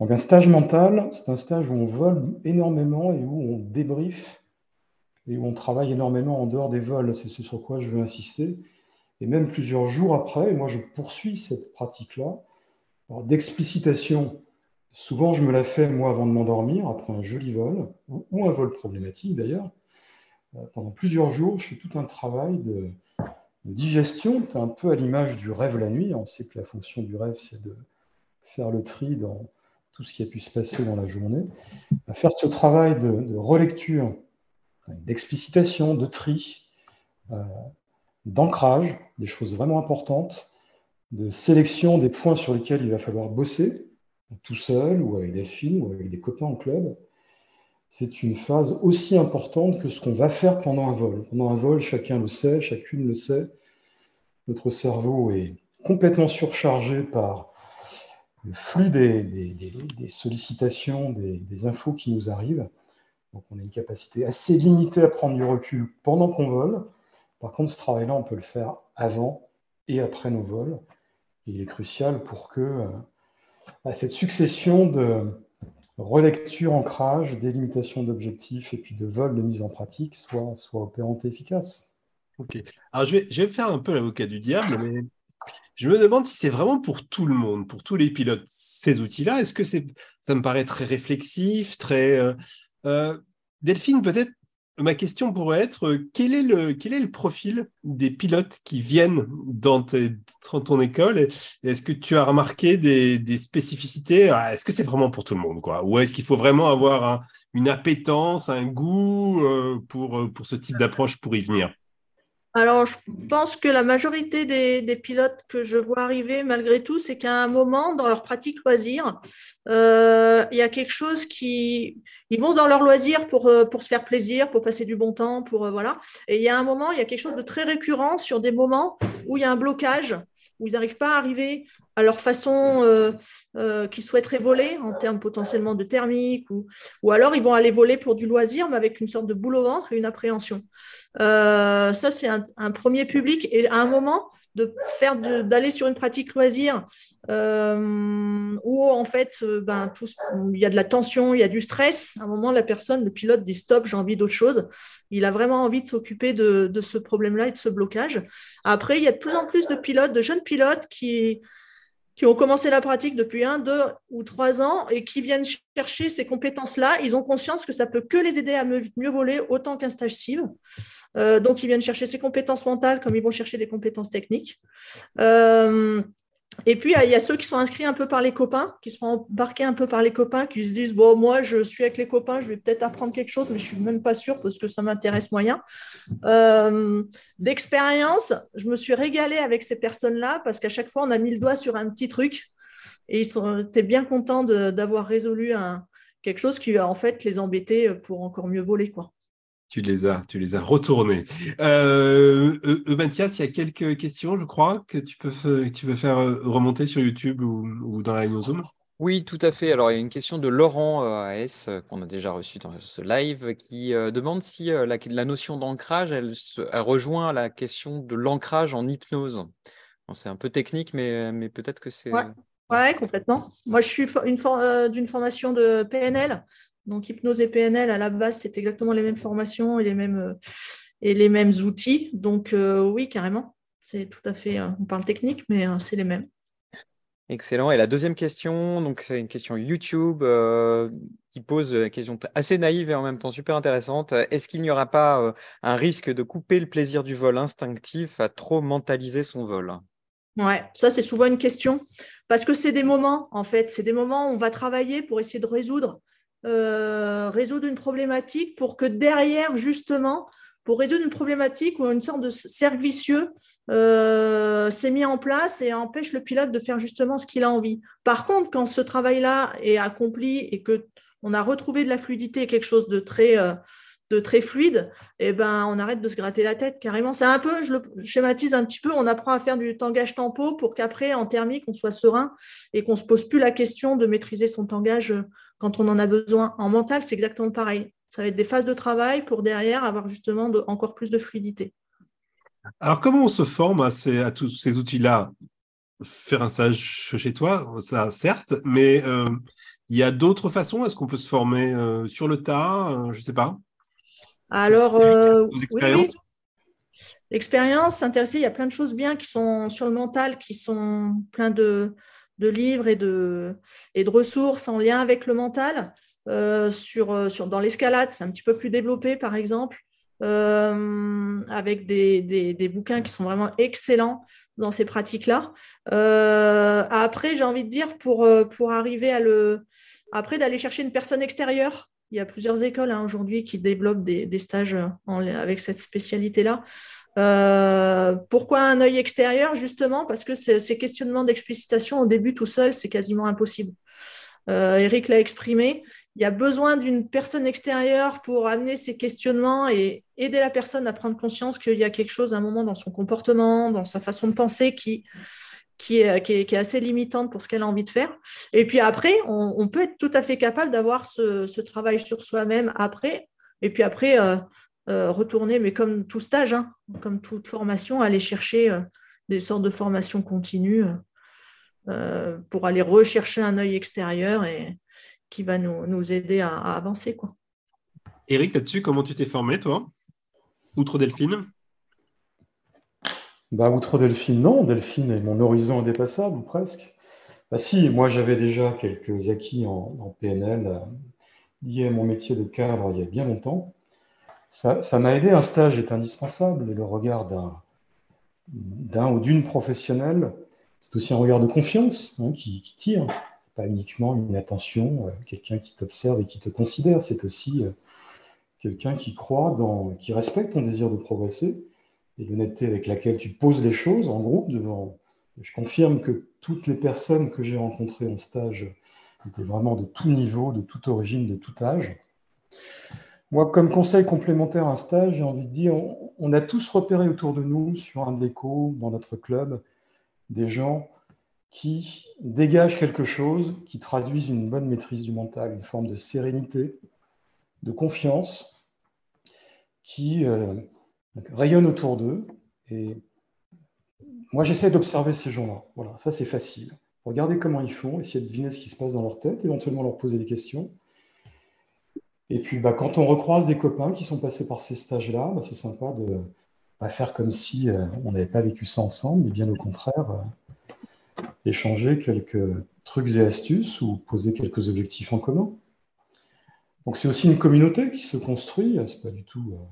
Donc un stage mental, c'est un stage où on vole énormément et où on débriefe et où on travaille énormément en dehors des vols. C'est ce sur quoi je veux insister. Et même plusieurs jours après, moi je poursuis cette pratique-là d'explicitation. Souvent, je me la fais moi avant de m'endormir, après un joli vol, ou un vol problématique d'ailleurs. Euh, pendant plusieurs jours, je fais tout un travail de, digestion, un peu à l'image du rêve la nuit. On sait que la fonction du rêve, c'est de faire le tri dans tout ce qui a pu se passer dans la journée. Faire ce travail de, relecture, d'explicitation, de tri, euh, d'ancrage, des choses vraiment importantes, de sélection des points sur lesquels il va falloir bosser, tout seul ou avec Delphine ou avec des copains en club. C'est une phase aussi importante que ce qu'on va faire pendant un vol. Pendant un vol, chacun le sait, chacune le sait. Notre cerveau est complètement surchargé par le flux des, sollicitations, des, infos qui nous arrivent. Donc on a une capacité assez limitée à prendre du recul pendant qu'on vole. Par contre, ce travail-là, on peut le faire avant et après nos vols. il est crucial pour que euh, cette succession de relecture, ancrage, délimitation d'objectifs et puis de vol de mise en pratique soit, soit opérante et efficace. Ok. Alors je vais, je vais faire un peu l'avocat du diable, mais je me demande si c'est vraiment pour tout le monde, pour tous les pilotes, ces outils-là. Est-ce que ça me paraît très réflexif, très. Euh, euh, Delphine, peut-être ma question pourrait être euh, quel est le, quel est le profil des pilotes qui viennent dans, ton école? Est-ce que tu as remarqué des, spécificités? Ah, Est-ce que c'est vraiment pour tout le monde quoi? Ou est-ce qu'il faut vraiment avoir une appétence, un goût euh, pour, euh, pour ce type d'approche pour y venir? Alors, je pense que la majorité des, pilotes que je vois arriver, malgré tout, c'est qu'à un moment, dans leur pratique loisir, euh, il y a quelque chose qui... Ils vont dans leur loisir pour, euh, pour se faire plaisir, pour passer du bon temps, pour... Euh, voilà. Et il y a un moment, il y a quelque chose de très récurrent sur des moments où il y a un blocage où ils n'arrivent pas à arriver à leur façon euh, euh, qu'ils souhaiteraient voler, en termes potentiellement de thermique, ou, ou alors ils vont aller voler pour du loisir, mais avec une sorte de boule au ventre et une appréhension. Euh, ça, c'est un, premier public. Et à un moment, de faire d'aller sur une pratique loisir euh, où en fait ben, tout, il y a de la tension, il y a du stress. À un moment, la personne, le pilote dit stop, j'ai envie d'autre chose. Il a vraiment envie de s'occuper de, de, ce problème-là et de ce blocage. Après, il y a de plus en plus de pilotes, de jeunes pilotes qui, qui ont commencé la pratique depuis un, deux ou trois ans et qui viennent chercher ces compétences-là. Ils ont conscience que ça peut que les aider à mieux voler autant qu'un stage civ. Euh, donc, ils viennent chercher ces compétences mentales comme ils vont chercher des compétences techniques. Euh, et puis, il y a ceux qui sont inscrits un peu par les copains, qui se font embarquer un peu par les copains, qui se disent Bon, moi, je suis avec les copains, je vais peut-être apprendre quelque chose, mais je ne suis même pas sûre parce que ça m'intéresse moyen. Euh, d'expérience, je me suis régalée avec ces personnes-là parce qu'à chaque fois, on a mis le doigt sur un petit truc et ils étaient bien contents d'avoir résolu quelque chose qui, en fait, les embêtait pour encore mieux voler. quoi. Tu les as, tu les as retournés. Euh, euh, euh, Mathias, il y a quelques questions, je crois, que tu peux, tu veux faire remonter sur YouTube ou, dans la ligne Zoom. Oui, tout à fait. Alors, il y a une question de Laurent AS qu'on a déjà reçue dans ce live qui demande si la, notion d'ancrage, elle, rejoint la question de l'ancrage en hypnose. c'est un peu technique, mais, mais peut-être que c'est. Ouais. complètement. Moi, je suis d'une formation de PNL, donc, hypnose et PNL, à la base, c'est exactement les mêmes formations et les mêmes, euh, et les mêmes outils. Donc, euh, oui, carrément. C'est tout à fait. Euh, on parle technique, mais c'est les mêmes. Excellent. Et la deuxième question, donc c'est une question YouTube qui pose une question assez naïve et en même temps super intéressante. Est-ce qu'il n'y aura pas un risque de couper le plaisir du vol instinctif à trop mentaliser son vol? Ouais, ça c'est souvent une question parce que c'est des moments en fait, c'est des moments où on va travailler pour essayer de résoudre euh, résoudre une problématique pour que derrière, justement, pour résoudre une problématique ou une sorte de cercle vicieux euh, s'est mis en place et empêche le pilote de faire justement ce qu'il a envie. Par contre, quand ce travail-là est accompli et que on a retrouvé de la fluidité, quelque chose de très euh, de très fluide, eh ben, on arrête de se gratter la tête carrément. C'est un peu, je le schématise un petit peu, on apprend à faire du tangage tempo pour qu'après, en thermique, on soit serein et qu'on ne se pose plus la question de maîtriser son tangage quand on en a besoin. En mental, c'est exactement pareil. Ça va être des phases de travail pour derrière avoir justement encore plus de fluidité. Alors, comment on se forme à, à tous ces outils-là? Faire un stage chez toi, ça certes, mais euh, il y a d'autres façons Est-ce qu'on peut se former euh, sur le tas? Euh, Je ne sais pas. Alors, l'expérience, s'intéresser, il y a plein de choses bien qui sont sur le mental, qui sont plein de, livres et de, de ressources en lien avec le mental. Euh, sur, dans l'escalade, c'est un petit peu plus développé, par exemple, euh, avec des, bouquins qui sont vraiment excellents dans ces pratiques-là. après, j'ai envie de dire, pour, pour arriver à le... Après, d'aller chercher une personne extérieure il y a plusieurs écoles hein, aujourd'hui qui développent des, stages avec cette spécialité-là. Euh, pourquoi un œil extérieur Justement? Parce que ces questionnements d'explicitation au début tout seul, c'est quasiment impossible. Euh, Eric l'a exprimé. Il y a besoin d'une personne extérieure pour amener ces questionnements et aider la personne à prendre conscience qu'il y a quelque chose à un moment dans son comportement, dans sa façon de penser qui, qui est, qui, est, assez limitante pour ce qu'elle a envie de faire. Et puis après, on, peut être tout à fait capable d'avoir ce, travail sur soi-même après. Et puis après, euh, euh, retourner, mais comme tout stage, hein, comme toute formation, aller chercher euh, des sortes de formations continues pour aller rechercher un œil extérieur et qui va nous, nous aider à, à avancer. Quoi. Eric, là-dessus, comment tu t'es formé, toi? Outre Delphine bah, outre Delphine, non. Delphine est mon horizon indépassable, presque. Bah, si, moi j'avais déjà quelques acquis en, PNL euh, liés à mon métier de cadre il y a bien longtemps. Ça, m'a aidé. Un stage est indispensable et le regard d'un ou d'une professionnelle, c'est aussi un regard de confiance hein, qui, qui, tire. C'est pas uniquement une attention, euh, quelqu'un qui t'observe et qui te considère. C'est aussi euh, quelqu'un qui croit dans, qui respecte ton désir de progresser et l'honnêteté avec laquelle tu poses les choses en groupe devant. Je confirme que toutes les personnes que j'ai rencontrées en stage étaient vraiment de tout niveau, de toute origine, de tout âge. Moi, comme conseil complémentaire à un stage, j'ai envie de dire, on, a tous repéré autour de nous, sur un déco, dans notre club, des gens qui dégagent quelque chose, qui traduisent une bonne maîtrise du mental, une forme de sérénité, de confiance, qui euh, rayonnent autour d'eux. Et moi, j'essaie d'observer ces gens-là. Voilà, ça c'est facile. Regardez comment ils font, essayer de deviner ce qui se passe dans leur tête, éventuellement leur poser des questions. Et puis, bah, quand on recroise des copains qui sont passés par ces stages-là, bah, c'est sympa de pas faire comme si euh, on n'avait pas vécu ça ensemble, mais bien au contraire, euh, échanger quelques trucs et astuces ou poser quelques objectifs en commun. Donc, c'est aussi une communauté qui se construit. C'est pas du tout. Euh,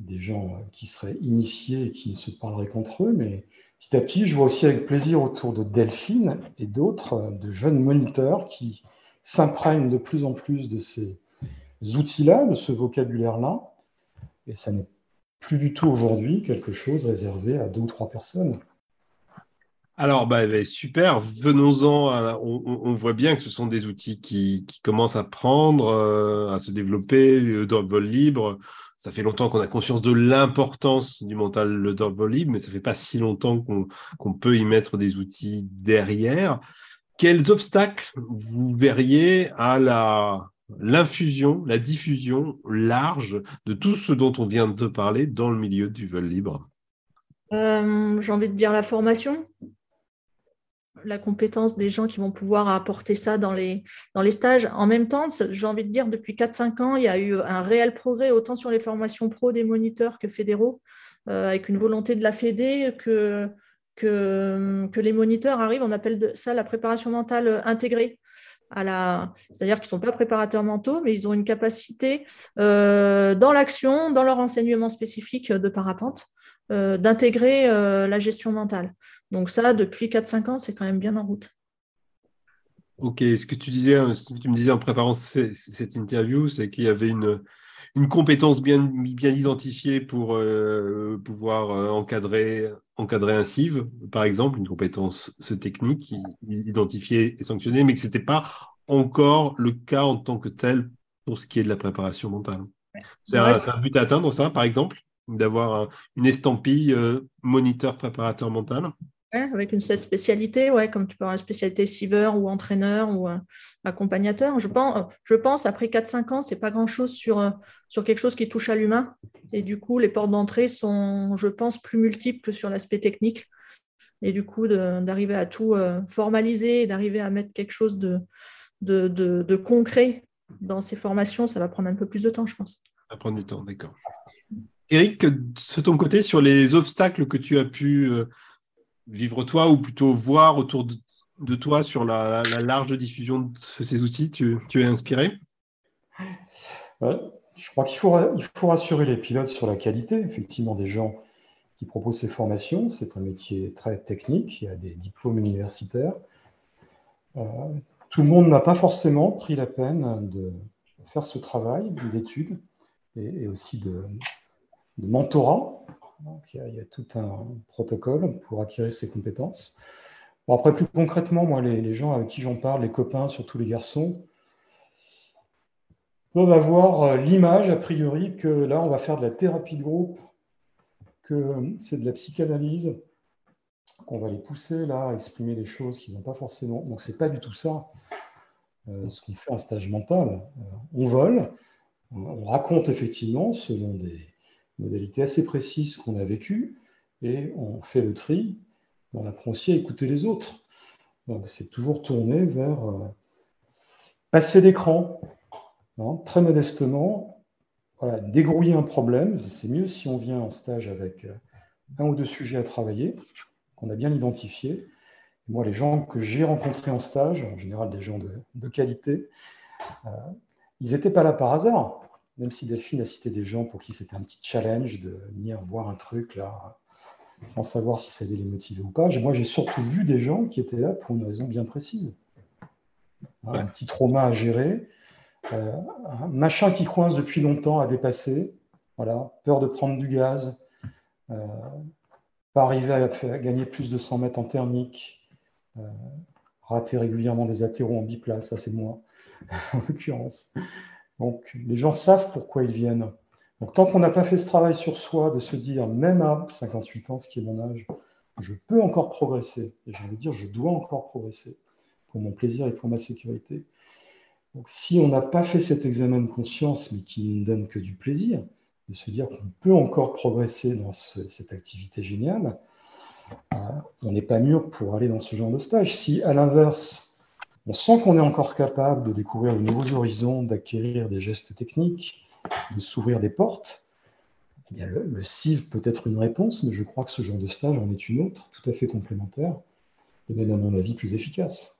des gens qui seraient initiés et qui ne se parleraient qu'entre eux, mais petit à petit, je vois aussi avec plaisir autour de Delphine et d'autres, de jeunes moniteurs qui s'imprègnent de plus en plus de ces outils-là, de ce vocabulaire-là, et ça n'est plus du tout aujourd'hui quelque chose réservé à deux ou trois personnes. Alors, bah, bah super, venons-en. On, voit bien que ce sont des outils qui, commencent à prendre, euh, à se développer dans le vol libre ça fait longtemps qu'on a conscience de l'importance du mental le vol libre, mais ça fait pas si longtemps qu'on peut y mettre des outils derrière. Quels obstacles vous verriez à la l'infusion, la diffusion large de tout ce dont on vient de parler dans le milieu du vol libre euh, J'ai envie de dire la formation la compétence des gens qui vont pouvoir apporter ça dans les, stages. En même temps, j'ai envie de dire, depuis 4-5 ans, il y a eu un réel progrès, autant sur les formations pro des moniteurs que fédéraux, euh, avec une volonté de la Fédé que les moniteurs arrivent, on appelle ça la préparation mentale intégrée. C'est-à-dire qu'ils ne sont pas préparateurs mentaux, mais ils ont une capacité euh, dans l'action, dans leur enseignement spécifique de parapente, euh, d'intégrer la gestion mentale. Donc ça, depuis 4-5 ans, c'est quand même bien en route. Ok, ce que tu disais, ce que tu me disais en préparant cette interview, c'est qu'il y avait une, une compétence bien, bien identifiée pour euh, pouvoir euh, encadrer, encadrer un CIV, par exemple, une compétence ce technique identifiée et sanctionnée, mais que ce n'était pas encore le cas en tant que tel pour ce qui est de la préparation mentale. C'est un, un, but à atteindre, ça, par exemple, d'avoir une estampille euh, moniteur préparateur mental avec une spécialité, ouais, comme tu peux avoir la spécialité cyber ou entraîneur ou euh, accompagnateur. Je pense, je pense après 4-5 ans, c'est pas grand-chose sur, euh, sur quelque chose qui touche à l'humain. Et du coup, les portes d'entrée sont, je pense, plus multiples que sur l'aspect technique. Et du coup, d'arriver à tout euh, formaliser d'arriver à mettre quelque chose de, de, de, concret dans ces formations, ça va prendre un peu plus de temps, je pense. Ça prend du temps, d'accord. Eric, de ton côté, sur les obstacles que tu as pu euh, vivre toi, ou plutôt voir autour de, toi sur la, large diffusion de ces outils, tu, es inspiré? Je crois qu'il faut, il faut rassurer les pilotes sur la qualité, effectivement, des gens qui proposent ces formations. C'est un métier très technique, il y a des diplômes universitaires. Euh, tout le monde n'a pas forcément pris la peine de faire ce travail d'études et, aussi de, mentorat. Il, y a, tout un protocole pour acquérir ces compétences. après, plus concrètement, moi, les, gens avec qui j'en parle, les copains, surtout les garçons, peuvent avoir euh, l'image, a priori, que là, on va faire de la thérapie de groupe, que c'est de la psychanalyse, qu'on va les pousser là à exprimer des choses qu'ils n'ont pas forcément. Donc, ce n'est pas du tout ça. Euh, ce qu'on fait en stage mental. Euh, on vole, on raconte effectivement, selon des modalités assez précises qu'on a vécues, et on fait le tri. On apprend aussi à écouter les autres. Donc, c'est toujours tourné vers euh, passer d'écran, hein, très modestement, dégrouiller un problème. C'est mieux si on vient en stage avec un ou deux sujets à travailler, qu'on a bien identifié, moi, les gens que j'ai rencontrés en stage, en général des gens de, qualité, euh, ils n'étaient pas là par hasard. Même si Delphine a cité des gens pour qui c'était un petit challenge de venir voir un truc là, sans savoir si ça allait les motiver ou pas. Moi, j'ai surtout vu des gens qui étaient là pour une raison bien précise. Un petit trauma à gérer, euh, un machin qui coince depuis longtemps à dépasser, voilà, peur de prendre du gaz, euh, pas arriver à, à, gagner plus de 100 mètres en thermique, euh, rater régulièrement des athéros en biplace, ça c'est moi, en l'occurrence. Donc les gens savent pourquoi ils viennent. Donc tant qu'on n'a pas fait ce travail sur soi, de se dire, même à 58 ans, ce qui est mon âge, je peux encore progresser. Et j'ai envie de dire, je dois encore progresser pour mon plaisir et pour ma sécurité. Donc si on n'a pas fait cet examen de conscience, mais qui ne donne que du plaisir, de se dire qu'on peut encore progresser dans cette activité géniale, on n'est pas mûr pour aller dans ce genre de stage. Si, à l'inverse, on sent qu'on est encore capable de découvrir de nouveaux horizons, d'acquérir des gestes techniques, de s'ouvrir des portes, eh bien le, le, CIV peut être une réponse, mais je crois que ce genre de stage en est une autre, tout à fait complémentaire, et même à mon avis plus efficace.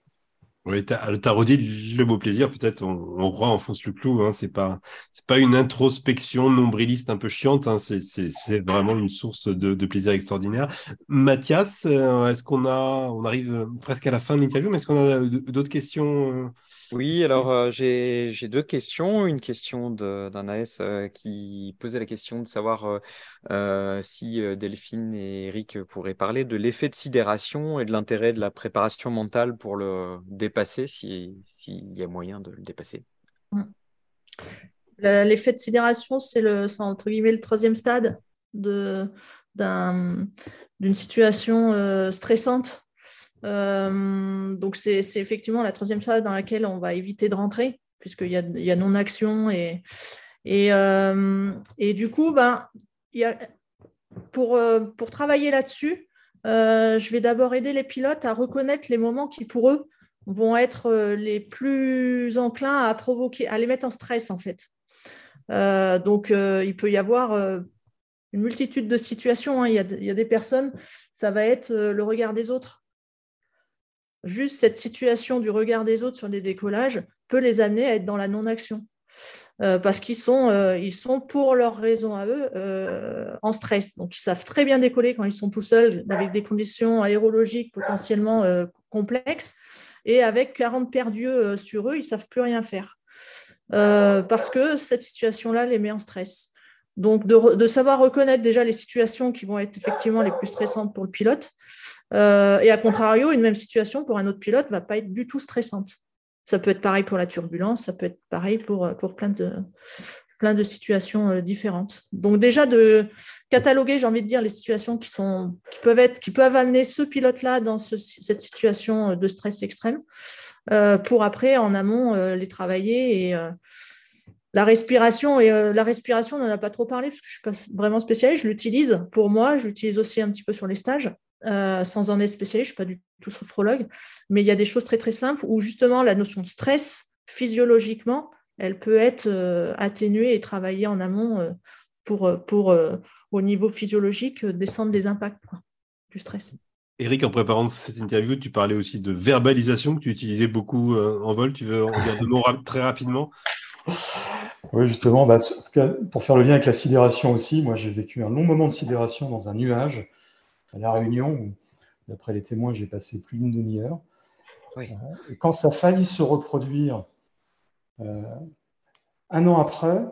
Oui, tu as, redit le mot plaisir, peut-être on, on enfonce le clou, hein, c'est pas c'est pas une introspection nombriliste un peu chiante, hein, c'est vraiment une source de, de, plaisir extraordinaire. Mathias, euh, est-ce qu'on a on arrive presque à la fin de l'interview, mais est-ce qu'on a d'autres questions euh? Oui, alors euh, j'ai deux questions. Une question d'un AS qui posait la question de savoir si Delphine et Eric pourraient parler de l'effet de sidération et de l'intérêt de la préparation mentale pour le dépasser s'il y a moyen de le dépasser. Mm. L'effet de sidération, c'est entre guillemets le troisième stade d'une situation euh, stressante. Euh, donc, c'est effectivement la troisième stade dans laquelle on va éviter de rentrer, puisqu'il y a, y a non-action. Et, et, euh, et, du coup, ben, y a, pour, pour travailler là-dessus, je vais d'abord aider les pilotes à reconnaître les moments qui, pour eux, vont être euh, les plus enclins à provoquer, à les mettre en stress en fait. Euh, donc euh, il peut y avoir une multitude de situations. Hein. Il, y a, il, y a, des personnes, ça va être le regard des autres. Juste cette situation du regard des autres sur les décollages peut les amener à être dans la non-action. parce qu'ils sont, sont, pour leurs raisons à eux, en stress. Donc, ils savent très bien décoller quand ils sont tout seuls, avec des conditions aérologiques potentiellement complexes et avec 40 perdus euh, sur eux, ils ne savent plus rien faire. Euh, parce que cette situation-là les met en stress. Donc, de, savoir reconnaître déjà les situations qui vont être effectivement les plus stressantes pour le pilote. Euh, et à contrario, une même situation pour un autre pilote ne va pas être du tout stressante. Ça peut être pareil pour la turbulence, ça peut être pareil pour, pour plein de, plein de situations euh, différentes. Donc déjà de cataloguer, j'ai envie de dire, les situations qui, sont, qui, peuvent, être, qui amener ce pilote-là dans cette situation euh, de stress extrême, euh, pour après, en amont, les travailler. Et la respiration, et la respiration, on n'en a pas trop parlé, parce que je ne suis pas vraiment spécialiste, je l'utilise pour moi, je l'utilise aussi un petit peu sur les stages. Sans en être spécialiste, je ne suis pas du tout sophrologue, mais il y a des choses très très simples où justement la notion de stress, physiologiquement, elle peut être atténuée et travaillée en amont pour, pour au niveau physiologique, descendre les impacts du stress. Eric, en préparant cette interview, tu parlais aussi de verbalisation que tu utilisais beaucoup en vol. Tu veux en dire deux mots très rapidement? Oui, justement, bah, pour faire le lien avec la sidération aussi, moi j'ai vécu un long moment de sidération dans un nuage à La Réunion, où d'après les témoins, j'ai passé plus d'une demi-heure. Et quand ça a failli se reproduire euh, un an après,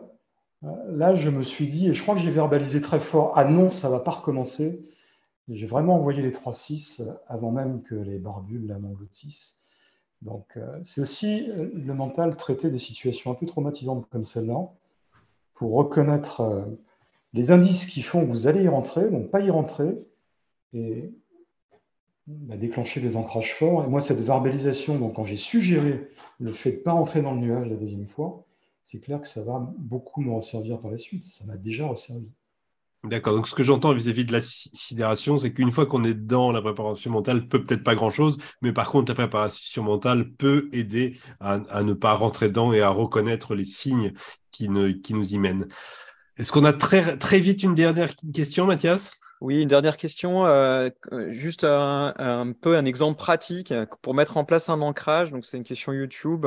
euh, là, je me suis dit, et je crois que j'ai verbalisé très fort, ah non, ça ne va pas recommencer. J'ai vraiment envoyé les 3-6 avant même que les barbules la m'engloutissent. Donc, euh, c'est aussi le mental traiter des situations un peu traumatisantes comme celle-là pour reconnaître les indices qui font que vous allez y rentrer, donc pas y rentrer, et bah, déclencher des ancrages forts. Et moi, cette verbalisation, donc quand j'ai suggéré le fait ne pas rentrer dans le nuage la deuxième fois, c'est clair que ça va beaucoup me resservir par la suite. Ça m'a déjà resservi. D'accord. Donc, ce que j'entends vis-à-vis de la sidération, c'est qu'une fois qu'on est dans la préparation mentale, peut peut-être pas grand-chose, mais par contre, la préparation mentale peut aider à, ne pas rentrer dedans et à reconnaître les signes qui, qui nous y mènent. Est-ce qu'on a très, très vite une dernière question, Mathias? Oui, une dernière question, euh, juste un, peu un exemple pratique pour mettre en place un ancrage. Donc, c'est une question YouTube.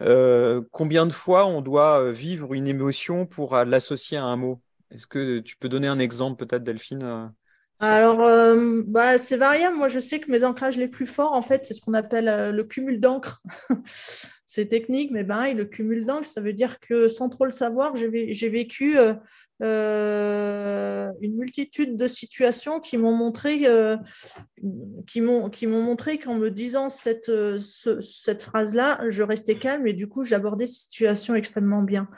Euh, combien de fois on doit euh, vivre une émotion pour l'associer à un mot? Est-ce que tu peux donner un exemple, peut-être, Delphine alors, bah, c'est variable. Moi, je sais que mes ancrages les plus forts, en fait, c'est ce qu'on appelle le cumul d'encre. c'est technique, mais ben, le cumul d'encre, ça veut dire que sans trop le savoir, j'ai vécu euh, une multitude de situations qui m'ont montré, euh, qui m'ont, montré qu'en me disant cette, cette phrase-là, je restais calme et du coup, j'abordais ces situations extrêmement bien,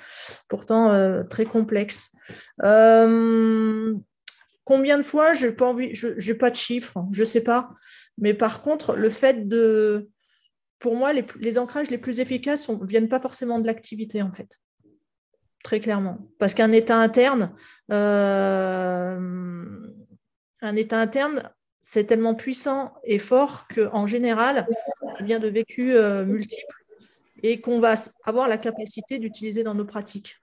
pourtant euh, très complexes. combien de fois, je n'ai pas, pas de chiffres, je ne sais pas. Mais par contre, le fait de... Pour moi, les, ancrages les plus efficaces ne viennent pas forcément de l'activité, en fait très clairement. Parce qu'un état interne, euh, un état interne, c'est tellement puissant et fort qu'en général, ça vient de vécus euh, multiples et qu'on va avoir la capacité d'utiliser dans nos pratiques.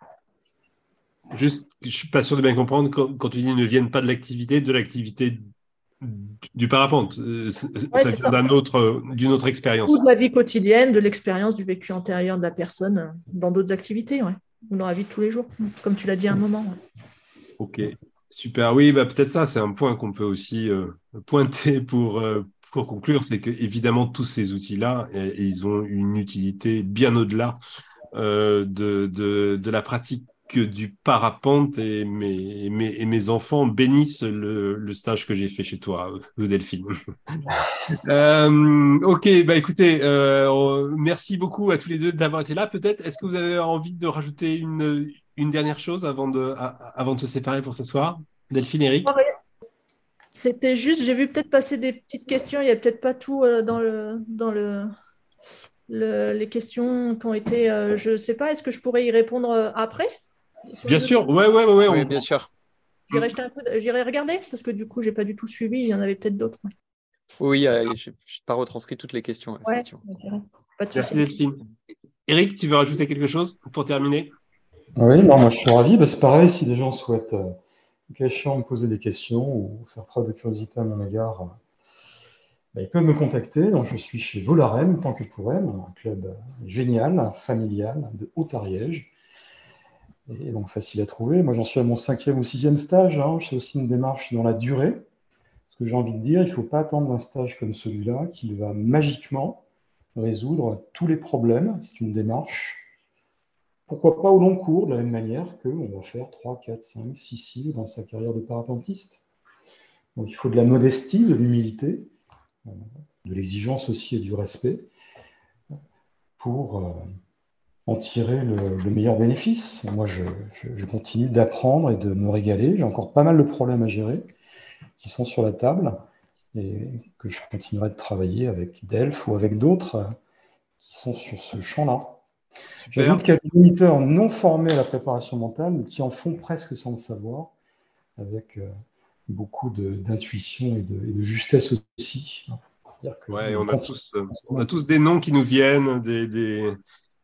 Juste, je ne suis pas sûr de bien comprendre quand, tu dis ne viennent pas de l'activité, de l'activité du parapente. Euh, ça vient d'une autre, expérience. Ou de la vie quotidienne, de l'expérience du vécu antérieur de la personne dans d'autres activités. Ouais dans la vie de tous les jours, comme tu l'as dit à un moment. Ok, super. Oui, bah, peut-être ça, c'est un point qu'on peut aussi euh, pointer pour, euh, pour conclure, c'est que évidemment tous ces outils-là, ils ont une utilité bien au-delà euh, de, de, de, la pratique que du parapente et mes, mes, et mes enfants bénissent le, le stage que j'ai fait chez toi, le Delphine. euh, ok, bah écoutez, euh, merci beaucoup à tous les deux d'avoir été là. Peut-être, est-ce que vous avez envie de rajouter une, une dernière chose avant de, avant de se séparer pour ce soir? Delphine, Eric? C'était juste, j'ai vu peut-être passer des petites questions, il n'y a peut-être pas tout euh, dans le... Dans le... les questions qui ont été, euh, je ne sais pas, est-ce que je pourrais y répondre après? Bien sûr, ouais, ouais, ouais, oui, bien sûr. J'irai regarder parce que du coup, j'ai pas du tout suivi. Il y en avait peut-être d'autres. Oui, je n'ai pas retranscrit toutes les questions. Ouais, pas de Merci Eric, tu veux rajouter quelque chose pour terminer? Oui, non, moi je suis ravi. Bah, c'est pareil, si des gens souhaitent euh, me poser des questions ou faire preuve de curiosité à mon égard, bah, ils peuvent me contacter. Donc, je suis chez Volarem, tant que pour un club génial, familial, de Haute-Ariège et donc facile à trouver. Moi, j'en suis à mon cinquième ou sixième stage. Hein. C'est aussi une démarche dans la durée. Ce que j'ai envie de dire, il ne faut pas attendre un stage comme celui-là qu'il va magiquement résoudre tous les problèmes. C'est une démarche. Pourquoi pas au long cours, de la même manière qu'on va faire 3, 4, 5, 6 cils dans sa carrière de parapentiste. Donc il faut de la modestie, de l'humilité, euh, de l'exigence aussi et du respect pour euh, en tirer le, meilleur bénéfice. Moi, je, continue d'apprendre et de me régaler. J'ai encore pas mal de problèmes à gérer qui sont sur la table et que je continuerai de travailler avec Delph ou avec d'autres qui sont sur ce champ-là. J'ajoute qu'il y a des moniteurs non formés à la préparation mentale, mais qui en font presque sans le savoir, avec euh, beaucoup d'intuition et, de, justesse aussi. Ouais, on a, tous, on a tous des noms qui nous viennent, des, des,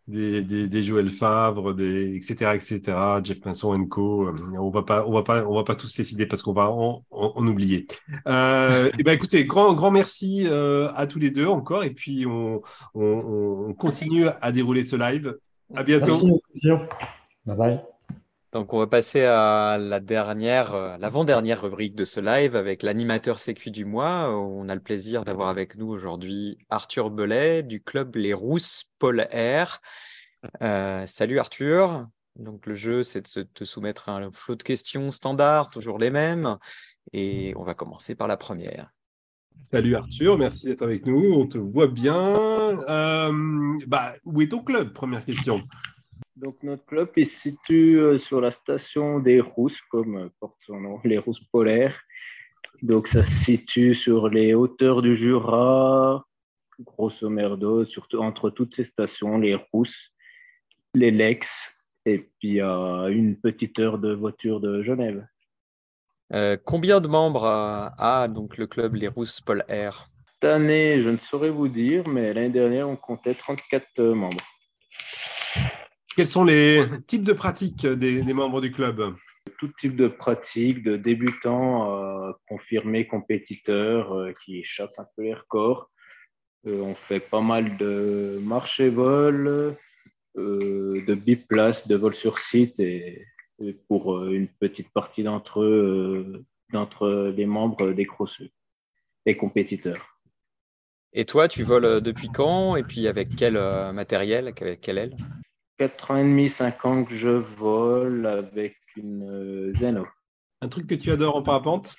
des, Joël Favre, des, etc., etc., Jeff Pinson Co. Euh, on va pas, on va pas, on va pas tous les citer parce qu'on va en, oublier. Euh, et eh ben, écoutez, grand, grand merci euh, à tous les deux encore, et puis on, on, continue à dérouler ce live. À bientôt. Merci, bye bye. Donc, on va passer à la dernière, l'avant-dernière rubrique de ce live avec l'animateur sécu du mois. On a le plaisir d'avoir avec nous aujourd'hui Arthur Belay du club Les Rousses Paul Air. Euh, salut Arthur. Donc, le jeu, c'est de te soumettre un flot de questions standards, toujours les mêmes. Et on va commencer par la première. Salut Arthur, merci d'être avec nous. On te voit bien. Euh, bah, où est ton club? Première question. Donc notre club il se situe euh, sur la station des Rousses, comme euh, porte son nom, les Rousses polaires. Donc ça se situe sur les hauteurs du Jura, grosso merdo, surtout entre toutes ces stations, les Rousses, les Lex, et puis à une petite heure de voiture de Genève. Euh, combien de membres a, donc le club Les Rousses Polaires? Cette année, je ne saurais vous dire, mais l'année dernière, on comptait 34 membres. Quels sont les types de pratiques des, membres du club Tout type de pratiques, de débutants confirmés compétiteurs euh, qui chassent un peu les records. Euh, on fait pas mal de marche et vol, euh, de biplace, de vol sur site et, pour une petite partie d'entre eux, d'entre les membres des crosseux et compétiteurs. Et toi, tu voles depuis quand? Et puis avec quel matériel, avec quelle aile 4 ans et demi, 5 ans que je vole avec une euh, Zeno. Un truc que tu adores en parapente?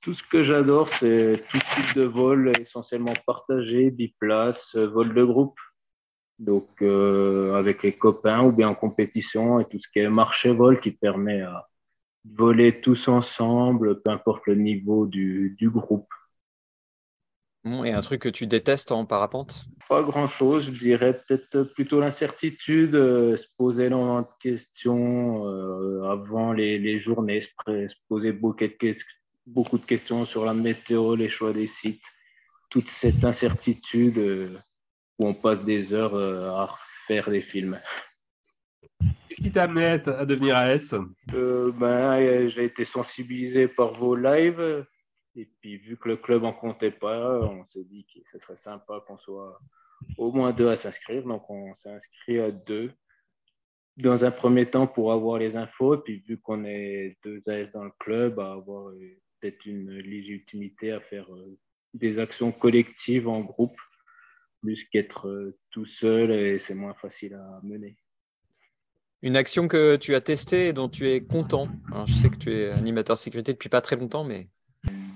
Tout ce que j'adore, c'est tout type de vol, essentiellement partagé, biplace, vol de groupe. Donc, euh, avec les copains ou bien en compétition et tout ce qui est marché-vol qui permet à voler tous ensemble, peu importe le niveau du groupe. Et un truc que tu détestes en parapente? Pas grand-chose, je dirais peut-être plutôt l'incertitude, euh, se poser énormément de questions euh, avant les, journées, se, poser beaucoup de, beaucoup de, questions sur la météo, les choix des sites, toute cette incertitude euh, où on passe des heures à faire des films. Qu'est-ce qui t'a amené à devenir AS ben, J'ai été sensibilisé par vos lives et puis, vu que le club en comptait pas, on s'est dit que ce serait sympa qu'on soit au moins deux à s'inscrire. Donc, on s'est inscrit à deux dans un premier temps pour avoir les infos. Et puis, vu qu'on est deux AS dans le club, à avoir euh, peut-être une légitimité à faire euh, des actions collectives en groupe, plus qu'être euh, tout seul et c'est moins facile à mener. Une action que tu as testée et dont tu es content. je sais que tu es animateur sécurité depuis pas très longtemps, mais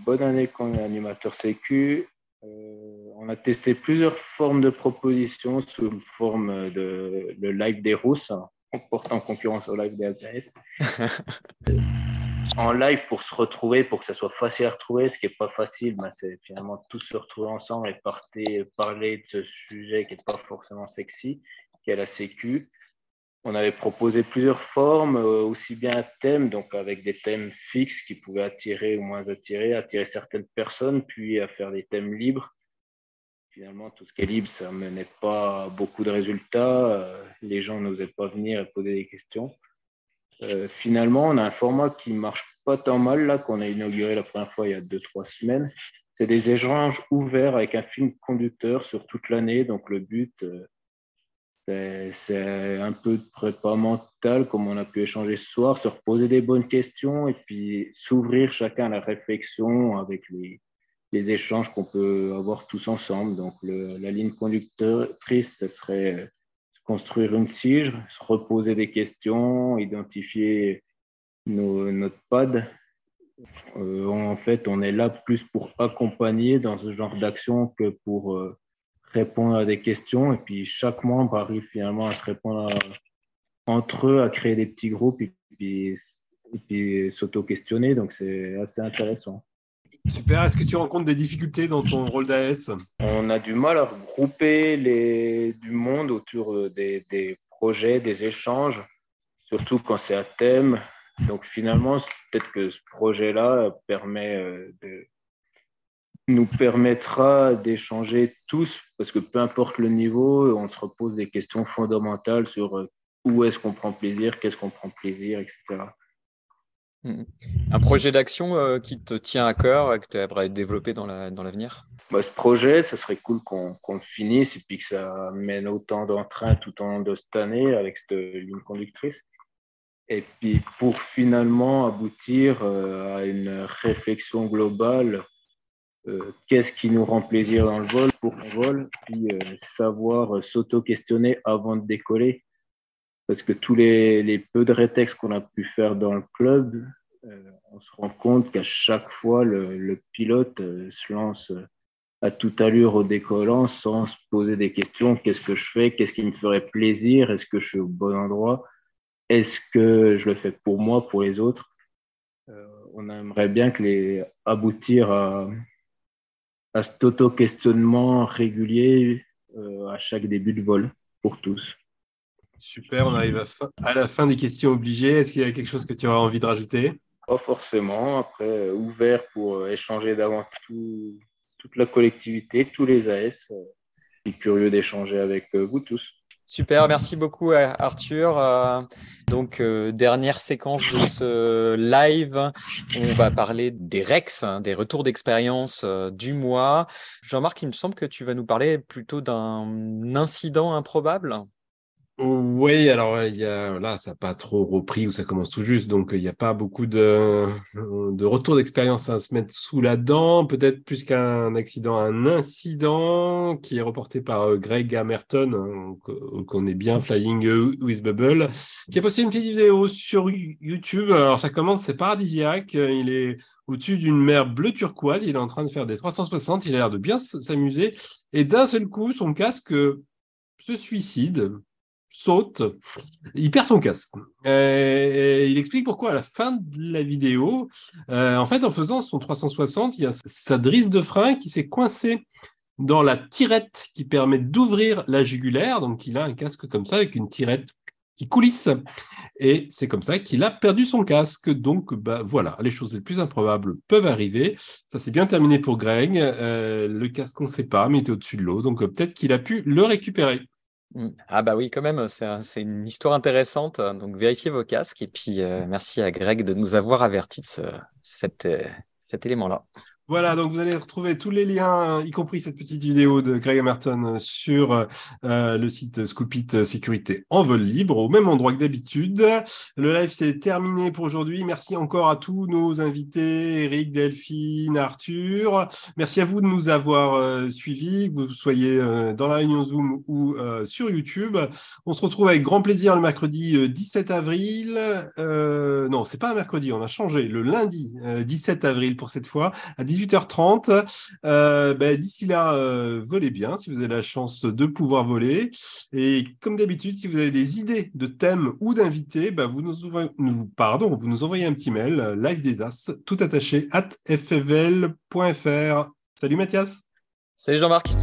bonne année qu'on est animateur sécu. Euh, on a testé plusieurs formes de propositions sous forme de le live des Rousses, en portant concurrence au live des AZS. en live pour se retrouver, pour que ça soit facile à retrouver, ce qui n'est pas facile, ben, c'est finalement tous se retrouver ensemble et parler de ce sujet qui n'est pas forcément sexy, qui est la sécu on avait proposé plusieurs formes, euh, aussi bien un thème, donc avec des thèmes fixes qui pouvaient attirer ou moins attirer, attirer certaines personnes, puis à faire des thèmes libres. Finalement, tout ce qui est libre, ça ne menait pas beaucoup de résultats. Euh, les gens n'osaient pas venir et poser des questions. Euh, finalement, on a un format qui marche pas tant mal, là, qu'on a inauguré la première fois il y a deux, trois semaines. C'est des échanges ouverts avec un film conducteur sur toute l'année. Donc, le but, c'est un peu de prépa mental, comme on a pu échanger ce soir, se reposer des bonnes questions et puis s'ouvrir chacun à la réflexion avec les, les échanges qu'on peut avoir tous ensemble. Donc, la ligne conductrice, ce serait construire une tige, se reposer des questions, identifier nos, notre pad. Euh, en fait, on est là plus pour accompagner dans ce genre d'action que pour euh, répondre à des questions. Et puis chaque membre arrive finalement à se répondre entre eux, à créer des petits groupes et puis, puis s'auto-questionner. Donc c'est assez intéressant. Super. Est-ce que tu rencontres des difficultés dans ton rôle d'AS On a du mal à regrouper les, du monde autour des, des projets, des échanges, surtout quand c'est à thème. Donc finalement, peut-être que ce projet-là permet euh, de, nous permettra d'échanger tous, parce que peu importe le niveau, on se repose des questions fondamentales sur euh, où est-ce qu'on prend plaisir, qu'est-ce qu'on prend plaisir, etc. Mm. Un projet d'action euh, qui te tient à cœur et que tu aimerais développer dans l'avenir? La, bah, Ce projet, ça serait cool qu'on le finisse et puis que ça mène autant d'entrain tout au long de cette année avec cette ligne conductrice. Et puis pour finalement aboutir euh, à une réflexion globale, euh, qu'est-ce qui nous rend plaisir dans le vol, pour qu'on vole, puis savoir s'auto-questionner avant de décoller. Parce que tous les, peu de rétextes qu'on a pu faire dans le club, euh, on se rend compte qu'à chaque fois, le, pilote euh, se lance à toute allure au décollant sans se poser des questions. Qu'est-ce que je fais? Qu'est-ce qui me ferait plaisir? Est-ce que je suis au bon endroit? Est-ce que je le fais pour moi, pour les autres? Euh, On aimerait bien que les, aboutir à, à cet auto-questionnement régulier à chaque début de vol pour tous. Super, on arrive à, la fin des questions obligées. Est-ce qu'il y a quelque chose que tu auras envie de rajouter? Pas forcément. Après, euh, ouvert pour euh, échanger davantage toute la collectivité, tous les AS. Euh, je suis curieux d'échanger avec vous tous. Super, merci beaucoup Arthur. donc, dernière séquence de ce live, on va parler des REX, hein, des retours d'expérience du mois. Jean-Marc, il me semble que tu vas nous parler plutôt d'un incident improbable. Oui, alors il y a, là, ça n'a pas trop repris ou ça commence tout juste, donc il n'y a pas beaucoup de, de retour d'expérience à se mettre sous la dent. Peut-être plus qu'un accident, un incident qui est reporté par euh, Greg Amerton, hein, qu'on est bien Flying with Bubble, qui a posté une petite vidéo sur YouTube. Alors ça commence, c'est paradisiaque. Il est au-dessus d'une mer bleu turquoise. Il est en train de faire des 360. Il a l'air de bien s'amuser. Et d'un seul coup, son casque se suicide saute, il perd son casque. Euh, il explique pourquoi à la fin de la vidéo, euh, en fait, en faisant son 360, il y a sa drisse de frein qui s'est coincée dans la tirette qui permet d'ouvrir la jugulaire. Donc, il a un casque comme ça avec une tirette qui coulisse. Et c'est comme ça qu'il a perdu son casque. Donc, bah, voilà, les choses les plus improbables peuvent arriver. Ça s'est bien terminé pour Greg. Euh, le casque, on ne sait pas, mais il était au-dessus de l'eau. Donc, peut-être qu'il a pu le récupérer. Mmh. Ah bah oui, quand même, c'est une histoire intéressante. Donc vérifiez vos casques et puis merci à Greg de nous avoir averti de ce, cet, cet élément-là. Voilà, donc vous allez retrouver tous les liens, y compris cette petite vidéo de Greg Merton sur euh, le site Scoopit Sécurité en vol libre, au même endroit que d'habitude. Le live c'est terminé pour aujourd'hui. Merci encore à tous nos invités, Eric, Delphine, Arthur. Merci à vous de nous avoir euh, suivis, que vous soyez euh, dans la réunion Zoom ou sur YouTube. On se retrouve avec grand plaisir le mercredi 17 avril. non, c'est pas un mercredi, on a changé. Le lundi 17 avril pour cette fois, à 18h30. Euh, ben, d'ici là, euh, volez bien si vous avez la chance de pouvoir voler. Et comme d'habitude, si vous avez des idées de thèmes ou d'invités, ben, vous, nous pardon, vous nous envoyez un petit mail, euh, live des as, tout attaché, at ffl.fr. Salut Mathias. Salut Jean-Marc.